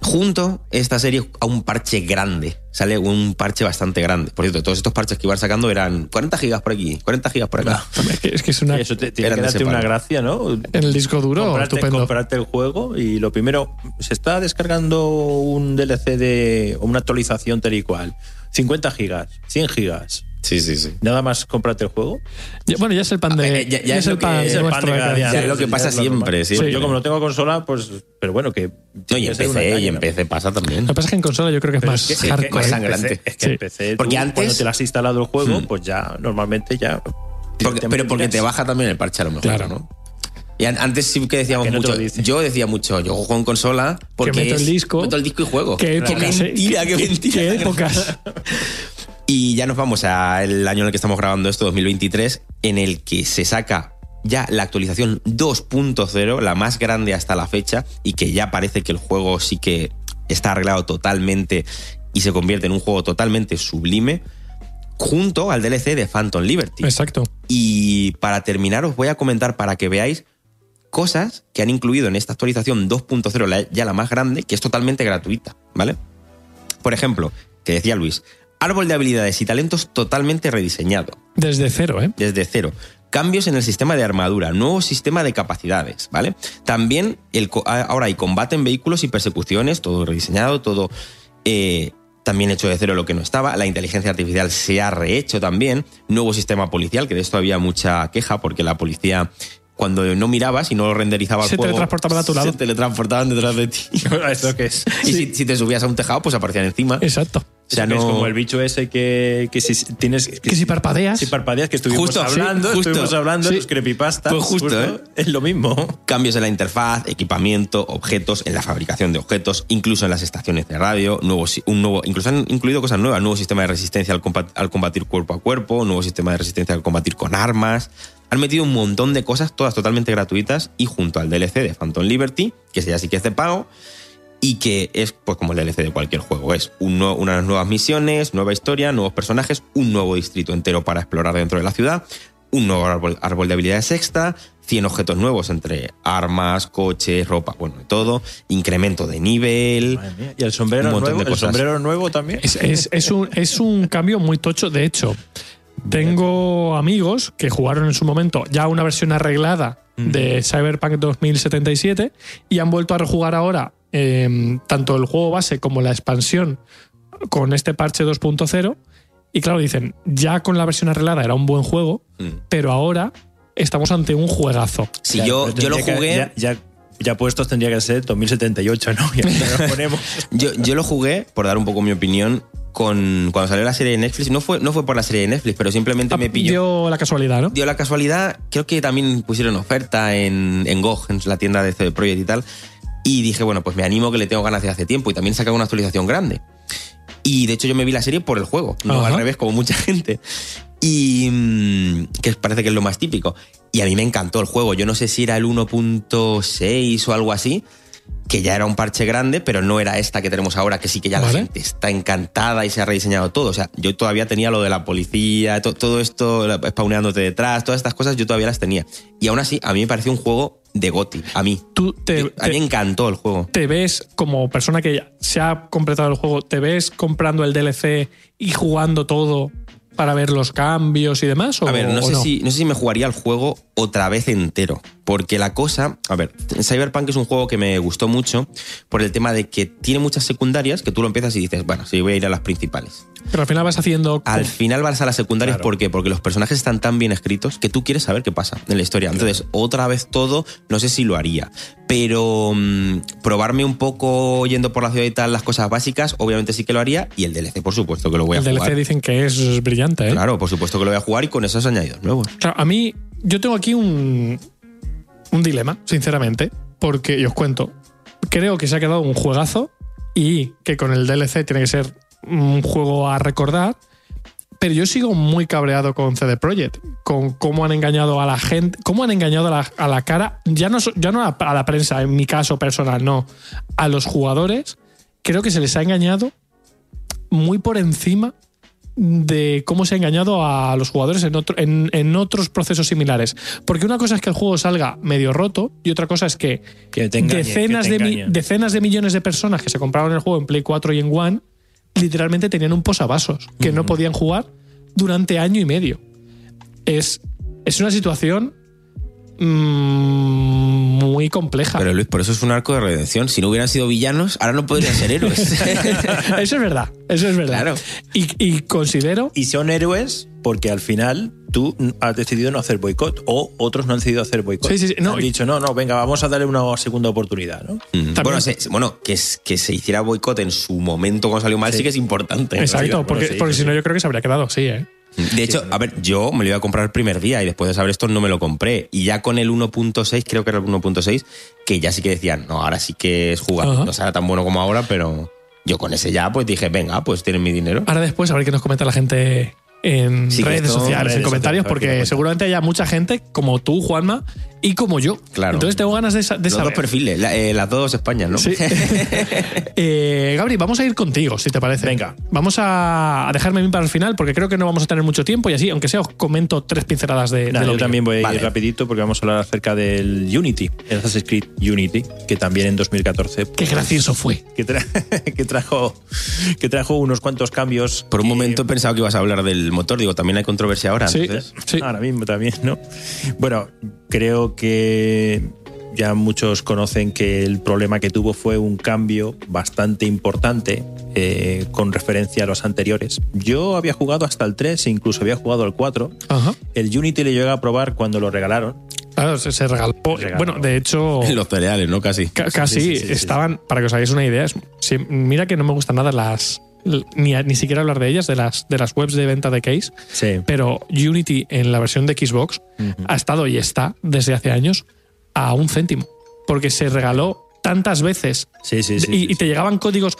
Speaker 2: Junto esta serie a un parche grande. Sale un parche bastante grande. Por cierto, todos estos parches que iban sacando eran 40 gigas por aquí, 40 gigas por acá.
Speaker 3: Es que- Es que es una.
Speaker 4: Eso te, tiene que darte una gracia, ¿no?
Speaker 3: En el disco duro,
Speaker 4: comprarte,
Speaker 3: estupendo.
Speaker 4: comprarte el juego y lo primero, se está descargando un DLC de o una actualización tal y cual. 50 gigas, 100 gigas.
Speaker 2: Sí, sí, sí.
Speaker 4: Nada más comprarte el juego.
Speaker 3: Ya- bueno, ya es el pan de.
Speaker 2: Eh, ya- es
Speaker 3: el
Speaker 2: lo que-
Speaker 3: pan
Speaker 2: es el
Speaker 4: pan
Speaker 3: nuestro
Speaker 4: de
Speaker 3: de
Speaker 4: cada
Speaker 3: cada
Speaker 4: día.
Speaker 3: día.
Speaker 2: Ya es lo que pasa siempre, sí.
Speaker 4: Yo como no tengo consola, pues, pero bueno, que...
Speaker 2: No, y en
Speaker 4: que
Speaker 2: PC, y en. PC pasa también.
Speaker 3: Lo que pasa es que en consola yo creo que es más
Speaker 4: es que- es que-
Speaker 3: hardcore.
Speaker 2: más
Speaker 4: es que
Speaker 2: sangrante.
Speaker 4: es que en PC,
Speaker 2: Porque antes-
Speaker 4: cuando te lo has instalado el juego,
Speaker 2: Hmm.
Speaker 4: pues ya normalmente ya...
Speaker 2: Porque- pero porque te baja también el parche a lo mejor,
Speaker 3: Claro.
Speaker 2: ¿no? Y an- antes sí que decíamos
Speaker 4: Que no
Speaker 2: mucho. Yo decía mucho, yo juego en consola porque
Speaker 3: meto el disco.
Speaker 2: meto el disco y juego.
Speaker 3: Qué épocas, ¿eh?
Speaker 2: mentira, qué, mentira.
Speaker 3: Qué épocas.
Speaker 2: Y ya nos vamos al año en el que estamos grabando esto, 2023, en el que se saca ya la actualización 2.0, la más grande hasta la fecha, y que ya parece que el juego sí que está arreglado totalmente y se convierte en un juego totalmente sublime, junto al DLC de Phantom Liberty.
Speaker 3: Exacto.
Speaker 2: Y para terminar, os voy a comentar para que veáis cosas que han incluido en esta actualización 2.0, la- ya la más grande, que es totalmente gratuita, ¿vale? Por ejemplo, que decía Luis, árbol de habilidades y talentos totalmente rediseñado,
Speaker 3: Desde cero, ¿eh?
Speaker 2: desde cero. Cambios en el sistema de armadura, nuevo sistema de capacidades, ¿vale? También el, co- a- ahora hay combate en vehículos y persecuciones, todo rediseñado, todo eh, también hecho de cero lo que no estaba. La inteligencia artificial se ha rehecho también. Nuevo sistema policial, que de esto había mucha queja porque la policía cuando no mirabas y no lo renderizaba el
Speaker 3: Se
Speaker 2: juego,
Speaker 3: teletransportaban a tu lado.
Speaker 2: Se teletransportaban detrás de ti.
Speaker 4: ¿Esto qué es?
Speaker 2: Y si, si te subías a un tejado, pues aparecían encima.
Speaker 3: Exacto.
Speaker 2: O sea,
Speaker 4: Es
Speaker 2: no-
Speaker 4: como el bicho ese que, que si tienes
Speaker 3: Que si parpadeas.
Speaker 4: si parpadeas que estuvimos
Speaker 2: Justo, sí,
Speaker 4: hablando,
Speaker 2: justo.
Speaker 4: estuvimos hablando
Speaker 2: Sí.
Speaker 4: de los creepypastas.
Speaker 2: Pues justo, ¿eh?
Speaker 4: Es lo mismo.
Speaker 2: Cambios en la interfaz, equipamiento, objetos, en la fabricación de objetos, incluso en las estaciones de radio, nuevos, un nuevo, incluso han incluido cosas nuevas, nuevo sistema de resistencia al, combatir cuerpo a cuerpo, nuevo sistema de resistencia al combatir con armas. Han metido un montón de cosas, todas totalmente gratuitas, y junto al DLC de Phantom Liberty, que ya sí que es de pago, y que es pues como el DLC de cualquier juego. Es un unas nuevas misiones, nueva historia, nuevos personajes, un nuevo distrito entero para explorar dentro de la ciudad, un nuevo árbol, árbol de habilidades extra, 100 objetos nuevos entre armas, coches, ropa, bueno, de todo, incremento de nivel.
Speaker 4: Y el sombrero
Speaker 2: Un
Speaker 4: nuevo,
Speaker 2: de
Speaker 4: el sombrero nuevo también.
Speaker 3: Es, es- es un, es un cambio muy tocho. De hecho, tengo amigos que jugaron en su momento ya una versión arreglada de Cyberpunk 2077 y han vuelto a rejugar ahora eh, tanto el juego base como la expansión con este parche 2.0. Y claro, dicen, ya con la versión arreglada era un buen juego,
Speaker 2: Mm.
Speaker 3: pero ahora estamos ante un juegazo.
Speaker 2: Si yo, yo lo
Speaker 4: que-
Speaker 2: jugué.
Speaker 4: ya, ya, ya puestos tendría que ser 2078, ¿no? Y ahora lo ponemos.
Speaker 2: Yo, yo lo jugué, por dar un poco mi opinión, con cuando salió la serie de Netflix. No fue, no fue por la serie de Netflix, pero simplemente me pilló.
Speaker 3: Dio la casualidad, ¿no?
Speaker 2: dio la casualidad, creo que también pusieron oferta en, en GOG, en la tienda de CD Projekt y tal. Y dije, bueno, pues me animo que le tengo ganas de hace tiempo y también sacaron una actualización grande. Y de hecho yo me vi la serie por el juego, no
Speaker 3: Ajá.
Speaker 2: al revés, como mucha gente. Y mm, que parece que es lo más típico. Y a mí me encantó el juego. Yo no sé si era el 1.6 o algo así, que ya era un parche grande, pero no era esta que tenemos ahora, que sí que ya la gente está encantada y se ha rediseñado todo. O sea, yo todavía tenía lo de la policía, to- todo esto, spawneándote detrás, todas estas cosas yo todavía las tenía. Y aún así, a mí me pareció un juego de GOTI, a mí.
Speaker 3: Tú te,
Speaker 2: a mí me encantó el juego.
Speaker 3: ¿Te ves como persona que ya se ha completado el juego, te ves comprando el DLC y jugando todo para ver los cambios y demás? ¿o-
Speaker 2: A ver, no
Speaker 3: o
Speaker 2: sé, Si, no sé si me jugaría el juego otra vez entero. Porque la cosa. A ver, Cyberpunk es un juego que me gustó mucho por el tema de que tiene muchas secundarias que tú lo empiezas y dices, bueno, sí, voy a ir a las principales.
Speaker 3: Pero al final vas haciendo.
Speaker 2: Al final vas a las secundarias
Speaker 4: Claro.
Speaker 2: ¿por qué? Porque los personajes están tan bien escritos que tú quieres saber qué pasa en la historia. Entonces, otra vez todo, no sé si lo haría. Pero mm, probarme un poco yendo por la ciudad y tal, las cosas básicas, obviamente sí que lo haría. Y el DLC, por supuesto, que lo voy a
Speaker 3: el DLC
Speaker 2: jugar.
Speaker 3: dicen que es brillante, ¿eh?
Speaker 2: Claro, por supuesto que lo voy a jugar y con esos añadidos nuevos.
Speaker 3: Claro, a mí, yo tengo aquí un, un dilema, sinceramente, porque, y os cuento, creo que se ha quedado un juegazo y que con el DLC tiene que ser un juego a recordar, pero yo sigo muy cabreado con CD Projekt, con cómo han engañado a la gente, cómo han engañado a la, a la cara, ya no, ya no a la prensa, en mi caso personal, no, a los jugadores, creo que se les ha engañado muy por encima de cómo se ha engañado a los jugadores en, otro- en- en otros procesos similares. Porque una cosa es que el juego salga medio roto y otra cosa es que,
Speaker 4: Que te engañe,
Speaker 3: decenas,
Speaker 4: que te
Speaker 3: de decenas de millones de personas que se compraron el juego en Play 4 y en One literalmente tenían un posavasos que no podían jugar durante año y medio. Es, es una situación mm, muy compleja.
Speaker 2: Pero Luis, por eso es un arco de redención. Si no hubieran sido villanos, ahora no podrían ser héroes.
Speaker 3: eso es verdad, eso es verdad.
Speaker 2: Claro.
Speaker 3: Y, y considero
Speaker 4: Y son héroes porque al final tú has decidido no hacer boicot o otros no han decidido hacer boicot.
Speaker 3: Sí, sí, sí, no,
Speaker 4: han dicho, no, no, venga, vamos a darle una segunda oportunidad, ¿no?
Speaker 2: Mm. Bueno, se- bueno, que, es- que se hiciera boicot en su momento cuando salió mal sí,
Speaker 4: Sí.
Speaker 2: que es importante.
Speaker 3: Exacto, porque,
Speaker 4: sí,
Speaker 3: porque
Speaker 4: sí,
Speaker 3: si no yo creo que se habría quedado, sí, ¿eh?
Speaker 2: De hecho, a ver, yo me lo iba a comprar el primer día y después de saber esto no me lo compré. Y ya con el 1.6, creo que era el 1.6, que ya sí que decían, no, ahora sí que es jugar.
Speaker 3: Ajá.
Speaker 2: No será tan bueno como ahora, pero yo con ese ya pues dije, venga, pues tienen mi dinero.
Speaker 3: Ahora después a ver qué nos comenta la gente en
Speaker 2: Sí,
Speaker 3: redes
Speaker 2: esto-
Speaker 3: sociales, en comentarios,
Speaker 4: sociales,
Speaker 3: porque seguramente haya mucha gente como tú, Juanma, y como yo.
Speaker 2: Claro.
Speaker 3: Entonces tengo ganas de, de
Speaker 2: Los
Speaker 3: saber.
Speaker 2: dos perfiles, la- eh, las dos Españas, ¿no?
Speaker 3: Sí. Eh, Gabri, vamos a ir contigo, si te parece.
Speaker 4: Venga.
Speaker 3: Vamos a a dejarme a mí para el final, porque creo que no vamos a tener mucho tiempo y así, aunque sea, os comento tres pinceladas de,
Speaker 4: Nada,
Speaker 3: de lo
Speaker 4: yo
Speaker 3: mío.
Speaker 4: también voy a ir rapidito porque vamos a hablar acerca del Unity, el Assassin's Creed Unity, que también en 2014
Speaker 3: Qué
Speaker 4: pues,
Speaker 3: gracioso fue.
Speaker 4: que, tra- que trajo que trajo unos cuantos cambios.
Speaker 2: Por un
Speaker 4: que-
Speaker 2: momento he pensado que ibas a hablar del motor. Digo, también hay controversia ahora.
Speaker 3: Sí,
Speaker 2: entonces-
Speaker 3: sí.
Speaker 4: Ahora mismo también, ¿no? Bueno, creo que ya muchos conocen que el problema que tuvo fue un cambio bastante importante eh, con referencia a los anteriores. Yo había jugado hasta el 3 e incluso había jugado al 4.
Speaker 3: Ajá.
Speaker 4: El Unity le llegué a probar cuando lo regalaron.
Speaker 3: Claro, se, se regaló.
Speaker 4: regaló.
Speaker 3: Bueno, de hecho.
Speaker 2: En los cereales, ¿no? Casi.
Speaker 3: Ca- casi
Speaker 4: sí, sí, sí,
Speaker 3: estaban, para que os hagáis una idea, mira que no me gustan nada las. Ni, ni siquiera hablar de ellas, de las, de las webs de venta de case,
Speaker 4: Sí.
Speaker 3: pero Unity en la versión de Xbox ha estado y está desde hace años a un céntimo, porque se regaló tantas veces
Speaker 4: Sí, sí, sí.
Speaker 3: y, te llegaban códigos.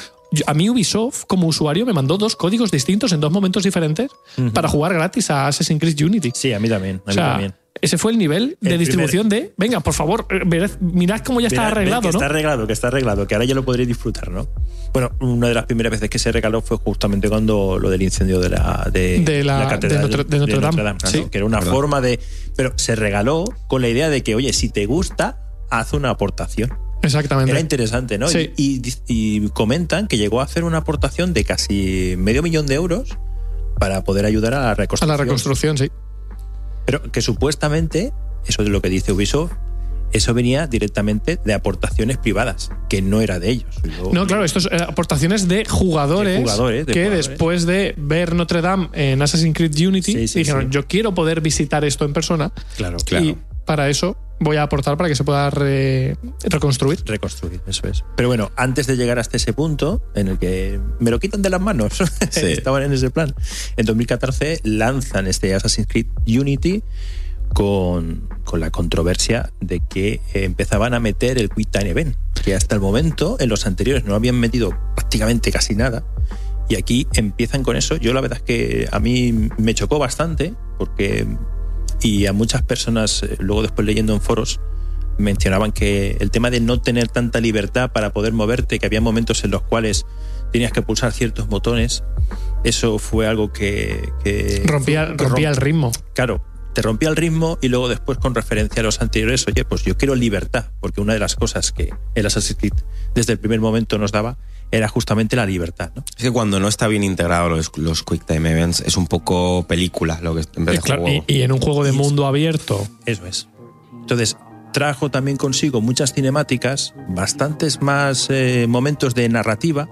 Speaker 3: A mí Ubisoft, como usuario, me mandó dos códigos distintos en dos momentos diferentes para jugar gratis a Assassin's Creed Unity.
Speaker 4: Sí, a mí también. A
Speaker 3: O
Speaker 4: mí
Speaker 3: sea,
Speaker 4: también.
Speaker 3: Ese fue el nivel de
Speaker 4: El
Speaker 3: distribución de, venga, por favor, eh, mirad cómo ya está arreglado,
Speaker 4: que
Speaker 3: ¿no?
Speaker 4: Está arreglado, que está arreglado, que ahora ya lo podréis disfrutar, ¿no? Bueno, una de las primeras veces que se regaló fue justamente cuando lo del incendio de la, de,
Speaker 3: De la-
Speaker 4: catedral
Speaker 3: de Notre- de Notre Dame,
Speaker 4: ¿no?
Speaker 3: sí.
Speaker 4: que era una
Speaker 2: Verdad.
Speaker 4: forma de... Pero se regaló con la idea de que, oye, si te gusta, haz una aportación.
Speaker 3: Exactamente.
Speaker 4: Era interesante, ¿no?
Speaker 3: Sí.
Speaker 4: Y, y- y comentan que llegó a hacer una aportación de casi medio millón de euros para poder ayudar a la
Speaker 3: a
Speaker 4: reconstrucción.
Speaker 3: la reconstrucción, sí.
Speaker 4: Pero que supuestamente, eso es lo que dice Ubisoft, eso venía directamente de aportaciones privadas, que no era de ellos. Yo-
Speaker 3: No, claro, esto es eh, aportaciones de jugadores,
Speaker 4: De jugadores, de
Speaker 3: que
Speaker 4: jugadores.
Speaker 3: después de ver Notre Dame en Assassin's Creed Unity
Speaker 4: Sí, sí,
Speaker 3: dijeron,
Speaker 4: sí.
Speaker 3: yo quiero poder visitar esto en persona
Speaker 4: Claro,
Speaker 3: y para eso voy a aportar para que se pueda re- reconstruir.
Speaker 4: reconstruir, eso es. Pero bueno, antes de llegar hasta ese punto en el que me lo quitan de las manos,
Speaker 2: Sí.
Speaker 4: estaban en ese plan. En 2014 lanzan este Assassin's Creed Unity con, con la controversia de que empezaban a meter el Quick Time Event, que hasta el momento en los anteriores no habían metido prácticamente casi nada. Y aquí empiezan con eso. Yo la verdad es que a mí me chocó bastante porque y a muchas personas eh, luego después leyendo en foros mencionaban que el tema de no tener tanta libertad para poder moverte, que había momentos en los cuales tenías que pulsar ciertos botones, eso fue algo que... que
Speaker 3: Rompía,
Speaker 4: fue-
Speaker 3: rompía el ritmo.
Speaker 4: Claro, te rompía el ritmo y luego después con referencia a los anteriores, oye, pues yo quiero libertad, porque una de las cosas que el Assassin's Creed desde el primer momento nos daba era justamente la libertad, ¿no?
Speaker 2: Es que cuando no está bien integrado los, los Quick Time Events es un poco película lo que en vez de
Speaker 3: Eh, Claro,
Speaker 2: juego.
Speaker 3: y, y en un juego de mundo abierto,
Speaker 4: Eso es. Entonces, trajo también consigo muchas cinemáticas, bastantes más eh, momentos de narrativa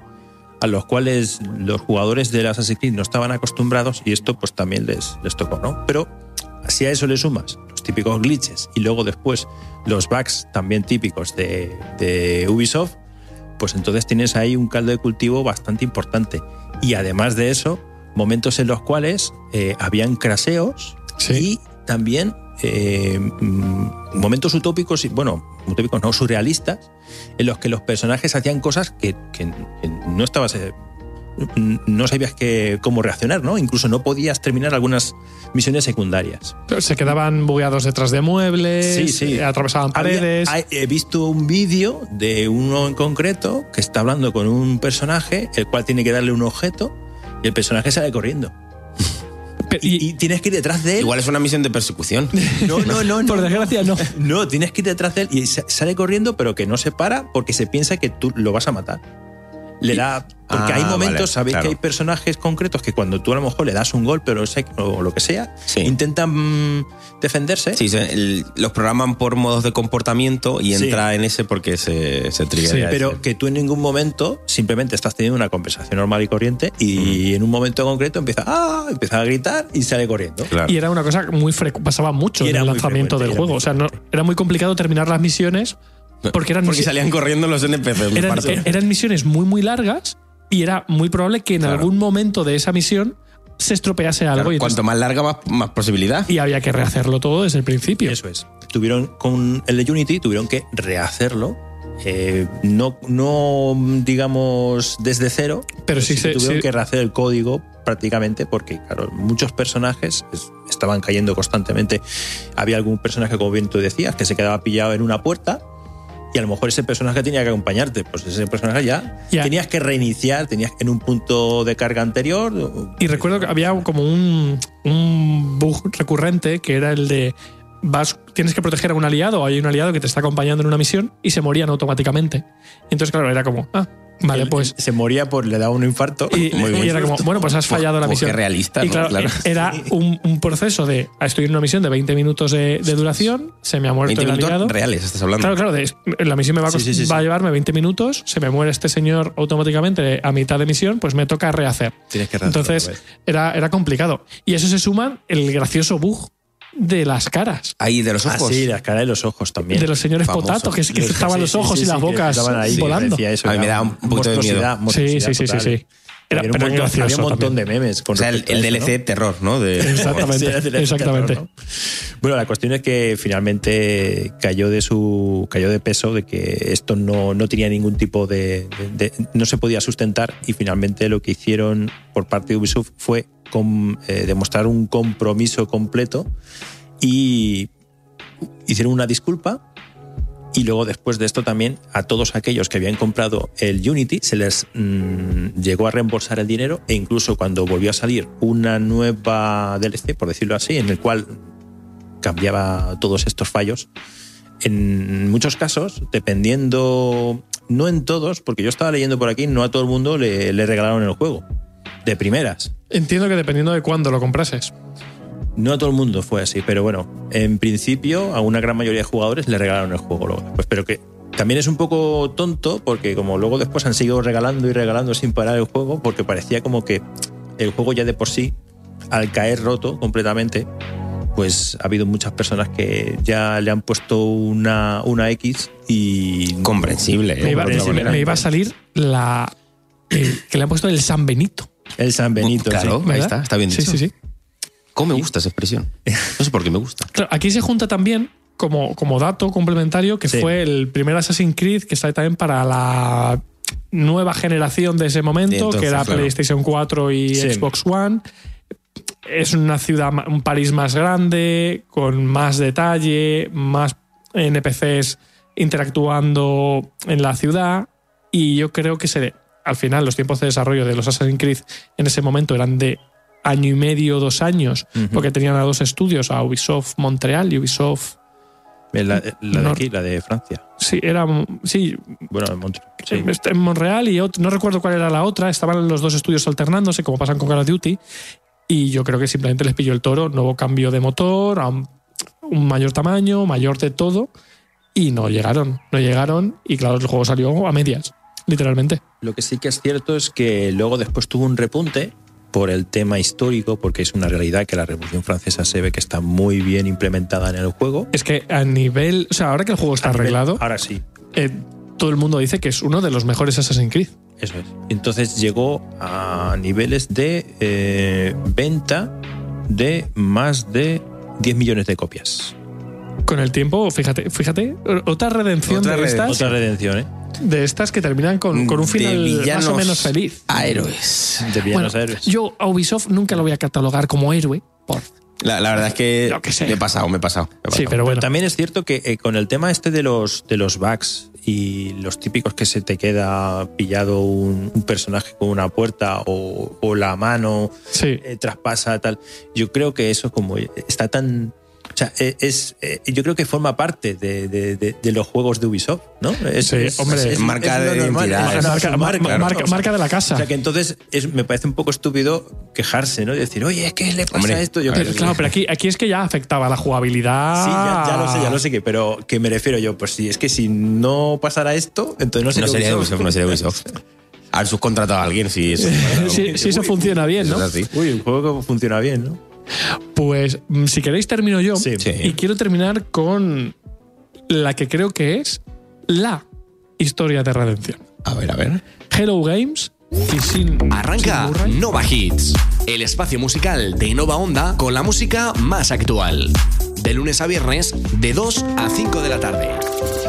Speaker 4: a los cuales los jugadores del Assassin's Creed no estaban acostumbrados y esto pues también les, les tocó, ¿no? Pero si a eso le sumas los típicos glitches y luego después los bugs también típicos de, de Ubisoft, pues entonces tienes ahí un caldo de cultivo bastante importante. Y además de eso, momentos en los cuales eh, habían craseos
Speaker 3: Sí.
Speaker 4: y también eh, mm, momentos utópicos, y bueno, utópicos no, surrealistas, en los que los personajes hacían cosas que, que- que no estabas... no sabías que, cómo reaccionar, ¿no? Incluso no podías terminar algunas misiones secundarias.
Speaker 3: se quedaban bugueados detrás de muebles,
Speaker 4: Sí, sí.
Speaker 3: eh, atravesaban
Speaker 4: Había-
Speaker 3: paredes.
Speaker 4: hay- he visto un vídeo de uno en concreto que está hablando con un personaje, el cual tiene que darle un objeto y el personaje sale corriendo. Y, tienes que ir detrás de él.
Speaker 2: Igual es una misión de persecución.
Speaker 4: No, no, no, no.
Speaker 3: Por desgracia, no.
Speaker 4: No, tienes que ir detrás de él y sa- sale corriendo, pero que no se para porque se piensa que tú lo vas a matar. Le da. Porque
Speaker 2: Ah,
Speaker 4: hay momentos,
Speaker 2: vale,
Speaker 4: sabéis
Speaker 2: claro.
Speaker 4: que hay personajes concretos que cuando tú a lo mejor le das un golpe o lo, sé- o lo que sea,
Speaker 2: Sí.
Speaker 4: intentan mm, defenderse.
Speaker 2: Sí, se- el- los programan por modos de comportamiento y
Speaker 4: Sí.
Speaker 2: entra en ese porque se, se
Speaker 3: Sí,
Speaker 2: ese.
Speaker 4: Pero que tú en ningún momento simplemente estás teniendo una conversación normal y corriente y en un momento concreto empieza, ah, empieza a gritar y sale corriendo.
Speaker 2: Claro.
Speaker 3: Y era una cosa muy pasaba mucho
Speaker 4: Y
Speaker 3: en
Speaker 4: era
Speaker 3: el lanzamiento del juego. O sea, no, era muy complicado terminar las misiones porque eran,
Speaker 2: Porque salían corriendo los NPCs. me
Speaker 3: eran, eran misiones muy, muy largas y era muy probable que en
Speaker 2: Claro.
Speaker 3: algún momento de esa misión se estropease algo
Speaker 2: Claro,
Speaker 3: y,
Speaker 2: cuanto más larga, más, más posibilidad.
Speaker 3: y había que rehacerlo todo desde el principio.
Speaker 4: Eso es. Tuvieron con el de Unity, tuvieron que rehacerlo. eh, no, no, digamos, desde cero,
Speaker 3: Pero sí se-
Speaker 4: tuvieron
Speaker 3: sí.
Speaker 4: que rehacer el código prácticamente porque, claro, muchos personajes es- estaban cayendo constantemente. Había algún personaje, como bien tú decías, que se quedaba pillado en una puerta y a lo mejor ese personaje tenía que acompañarte. Pues ese personaje ya, tenías que reiniciar, tenías en un punto de carga anterior.
Speaker 3: Y recuerdo que había como un, un bug recurrente que era el de vas, tienes que proteger a un aliado o hay un aliado que te está acompañando en una misión y se morían automáticamente. Entonces, claro, era como, ah, vale,
Speaker 4: él-
Speaker 3: pues.
Speaker 4: Se moría por le daba un infarto.
Speaker 3: Y,
Speaker 2: Muy
Speaker 3: y era como, bueno, pues has fallado la
Speaker 2: Pues
Speaker 3: misión.
Speaker 2: qué realista,
Speaker 3: y
Speaker 2: ¿no?
Speaker 3: claro,
Speaker 2: Claro.
Speaker 3: era un, un proceso de estoy en una misión de 20 minutos de, de duración, se me ha muerto
Speaker 2: 20
Speaker 3: el
Speaker 2: minutos
Speaker 3: aliado.
Speaker 2: reales, estás hablando.
Speaker 3: Claro, claro, de- la misión me va a,
Speaker 4: Sí, sí, sí,
Speaker 3: va a llevarme 20 minutos, se me muere este señor automáticamente a mitad de misión, pues me toca rehacer.
Speaker 4: Tienes que rehacerlo
Speaker 3: Entonces
Speaker 4: vez.
Speaker 3: era, era complicado. Y eso se suma el gracioso bug de las caras.
Speaker 2: Ahí, de los
Speaker 4: Ah,
Speaker 2: ojos.
Speaker 4: sí, las caras de los ojos también.
Speaker 3: De los señores
Speaker 2: Famoso.
Speaker 3: potato, que, estaban
Speaker 4: sí,
Speaker 3: los ojos
Speaker 4: sí,
Speaker 3: y las bocas
Speaker 4: estaban ahí,
Speaker 3: volando.
Speaker 4: eso,
Speaker 2: A mí me da un poquito de miedo.
Speaker 3: Sí, sí, sí, sí, sí. Era,
Speaker 4: Había un
Speaker 3: pero
Speaker 4: montón-
Speaker 3: gracioso
Speaker 4: Había un montón
Speaker 3: también.
Speaker 4: de memes con
Speaker 2: O sea, el,
Speaker 4: respecto a
Speaker 2: el
Speaker 4: eso, ¿no?
Speaker 2: DLC terror, ¿no? De,
Speaker 3: Exactamente,
Speaker 4: de
Speaker 3: exactamente.
Speaker 4: terror, ¿no? Bueno, la cuestión es que finalmente cayó de su cayó de peso de que esto no, no tenía ningún tipo de, de- de- no se podía sustentar y finalmente lo que hicieron por parte de Ubisoft fue eh, demostrar un compromiso completo y hicieron una disculpa y luego después de esto también a todos aquellos que habían comprado el Unity se les mm, llegó a reembolsar el dinero e incluso cuando volvió a salir una nueva DLC, por decirlo así, en el cual cambiaba todos estos fallos, en muchos casos, dependiendo, no en todos, porque yo estaba leyendo por aquí, no a todo el mundo le, le regalaron el juego, de primeras.
Speaker 3: Entiendo que dependiendo de cuándo lo comprases.
Speaker 4: No a todo el mundo fue así, pero bueno, en principio a una gran mayoría de jugadores le regalaron el juego luego después, pero que también es un poco tonto porque como luego después han seguido regalando y regalando sin parar el juego porque parecía como que el juego ya de por sí, al caer roto completamente, pues ha habido muchas personas que ya le han puesto una, una X y...
Speaker 2: Comprensible. ¿eh?
Speaker 3: Me iba, me a salir la. el- que le han puesto el San Benito.
Speaker 4: El San Benito.
Speaker 2: Claro,
Speaker 4: sí.
Speaker 2: ahí está, está bien
Speaker 3: Sí,
Speaker 2: dicho.
Speaker 3: sí, sí.
Speaker 2: ¿Cómo me gusta esa expresión? No sé por qué me gusta.
Speaker 3: Claro, aquí se junta también, como, como dato complementario, que
Speaker 4: Sí.
Speaker 3: fue el primer Assassin's Creed que está también para la nueva generación de ese momento,
Speaker 2: De entonces,
Speaker 3: que era
Speaker 2: claro.
Speaker 3: PlayStation 4 y
Speaker 4: Sí.
Speaker 3: Xbox One. Es una ciudad, un París más grande, con más detalle, más NPCs interactuando en la ciudad. Y yo creo que se, al final los tiempos de desarrollo de los Assassin's Creed en ese momento eran de año y medio, dos años, porque tenían a dos estudios, a Ubisoft Montreal y Ubisoft.
Speaker 4: La, la de aquí, la de Francia.
Speaker 3: Sí, era. Sí,
Speaker 4: Bueno, en Montreal. Sí.
Speaker 3: este, en Montreal y no recuerdo cuál era la otra. Estaban los dos estudios alternándose, como pasan con Call of Duty. Y yo creo que simplemente les pilló el toro. Nuevo cambio de motor, a un, un mayor tamaño, mayor de todo. Y no llegaron. No llegaron. Y claro, el juego salió a medias, literalmente.
Speaker 4: Lo que sí que es cierto es que luego después tuvo un repunte por el tema histórico, porque es una realidad que la Revolución Francesa se ve que está muy bien implementada en el juego.
Speaker 3: Es que a nivel. O sea, ahora que el juego está
Speaker 4: A nivel-
Speaker 3: arreglado,
Speaker 4: Ahora sí,
Speaker 3: eh, todo el mundo dice que es uno de los mejores Assassin's Creed.
Speaker 4: eso es. Entonces llegó a niveles de eh, venta de más de 10 millones de copias.
Speaker 3: Con el tiempo, fíjate, fíjate, otra redención
Speaker 2: Otra
Speaker 3: de estas.
Speaker 4: Otra redención, ¿eh?
Speaker 3: De estas que terminan con, con un final más o menos feliz.
Speaker 2: A héroes.
Speaker 4: De villanos
Speaker 3: Bueno,
Speaker 4: héroes.
Speaker 3: yo a Ubisoft nunca lo voy a catalogar como héroe. Por,
Speaker 2: La, la verdad es que,
Speaker 3: Lo que sea.
Speaker 2: me he pasado, me he pasado. me he
Speaker 3: sí, pero bueno.
Speaker 4: También es cierto que eh, con el tema este de los, de los bugs y los típicos que se te queda pillado un, un personaje con una puerta o, o la mano
Speaker 3: Sí.
Speaker 4: eh, traspasa tal. Yo creo que eso como está tan... O sea, eh, es, eh, yo creo que forma parte de, de- de- de los juegos de Ubisoft, ¿no? Es,
Speaker 3: Sí, hombre.
Speaker 2: Marca de
Speaker 4: normal,
Speaker 2: identidad,
Speaker 4: es
Speaker 2: es
Speaker 4: una
Speaker 3: marca,
Speaker 4: marca,
Speaker 3: mar-
Speaker 4: claro.
Speaker 3: marca-
Speaker 4: O sea,
Speaker 3: marca de la casa.
Speaker 4: O sea que entonces es- me parece un poco estúpido quejarse, ¿no? Y decir, oye, ¿qué le pasa
Speaker 2: Hombre,
Speaker 4: a esto? Yo que-
Speaker 3: Claro, pero aquí, aquí es que ya afectaba la jugabilidad.
Speaker 4: Sí, ya, ya lo sé, ya lo sé, que, pero que me refiero yo, pues si es que si no pasara esto, entonces no sería,
Speaker 2: No sería
Speaker 4: Ubisoft.
Speaker 2: Ubisoft, no sería Ubisoft. Haber subcontratado a alguien si eso.
Speaker 3: Si, si eso funciona bien, ¿no?
Speaker 2: Es así.
Speaker 4: Uy, un juego que funciona bien, ¿no?
Speaker 3: Pues mm, si queréis termino yo.
Speaker 4: Sí.
Speaker 2: Sí.
Speaker 3: Y quiero terminar con la que creo que es la historia de redención.
Speaker 2: A ver, a ver.
Speaker 3: Hello Games y sin.
Speaker 5: Arranca
Speaker 3: sin.
Speaker 5: Nova Hits, el espacio musical de Nova Onda con la música más actual. De lunes a viernes, de 2 a 5 de la tarde.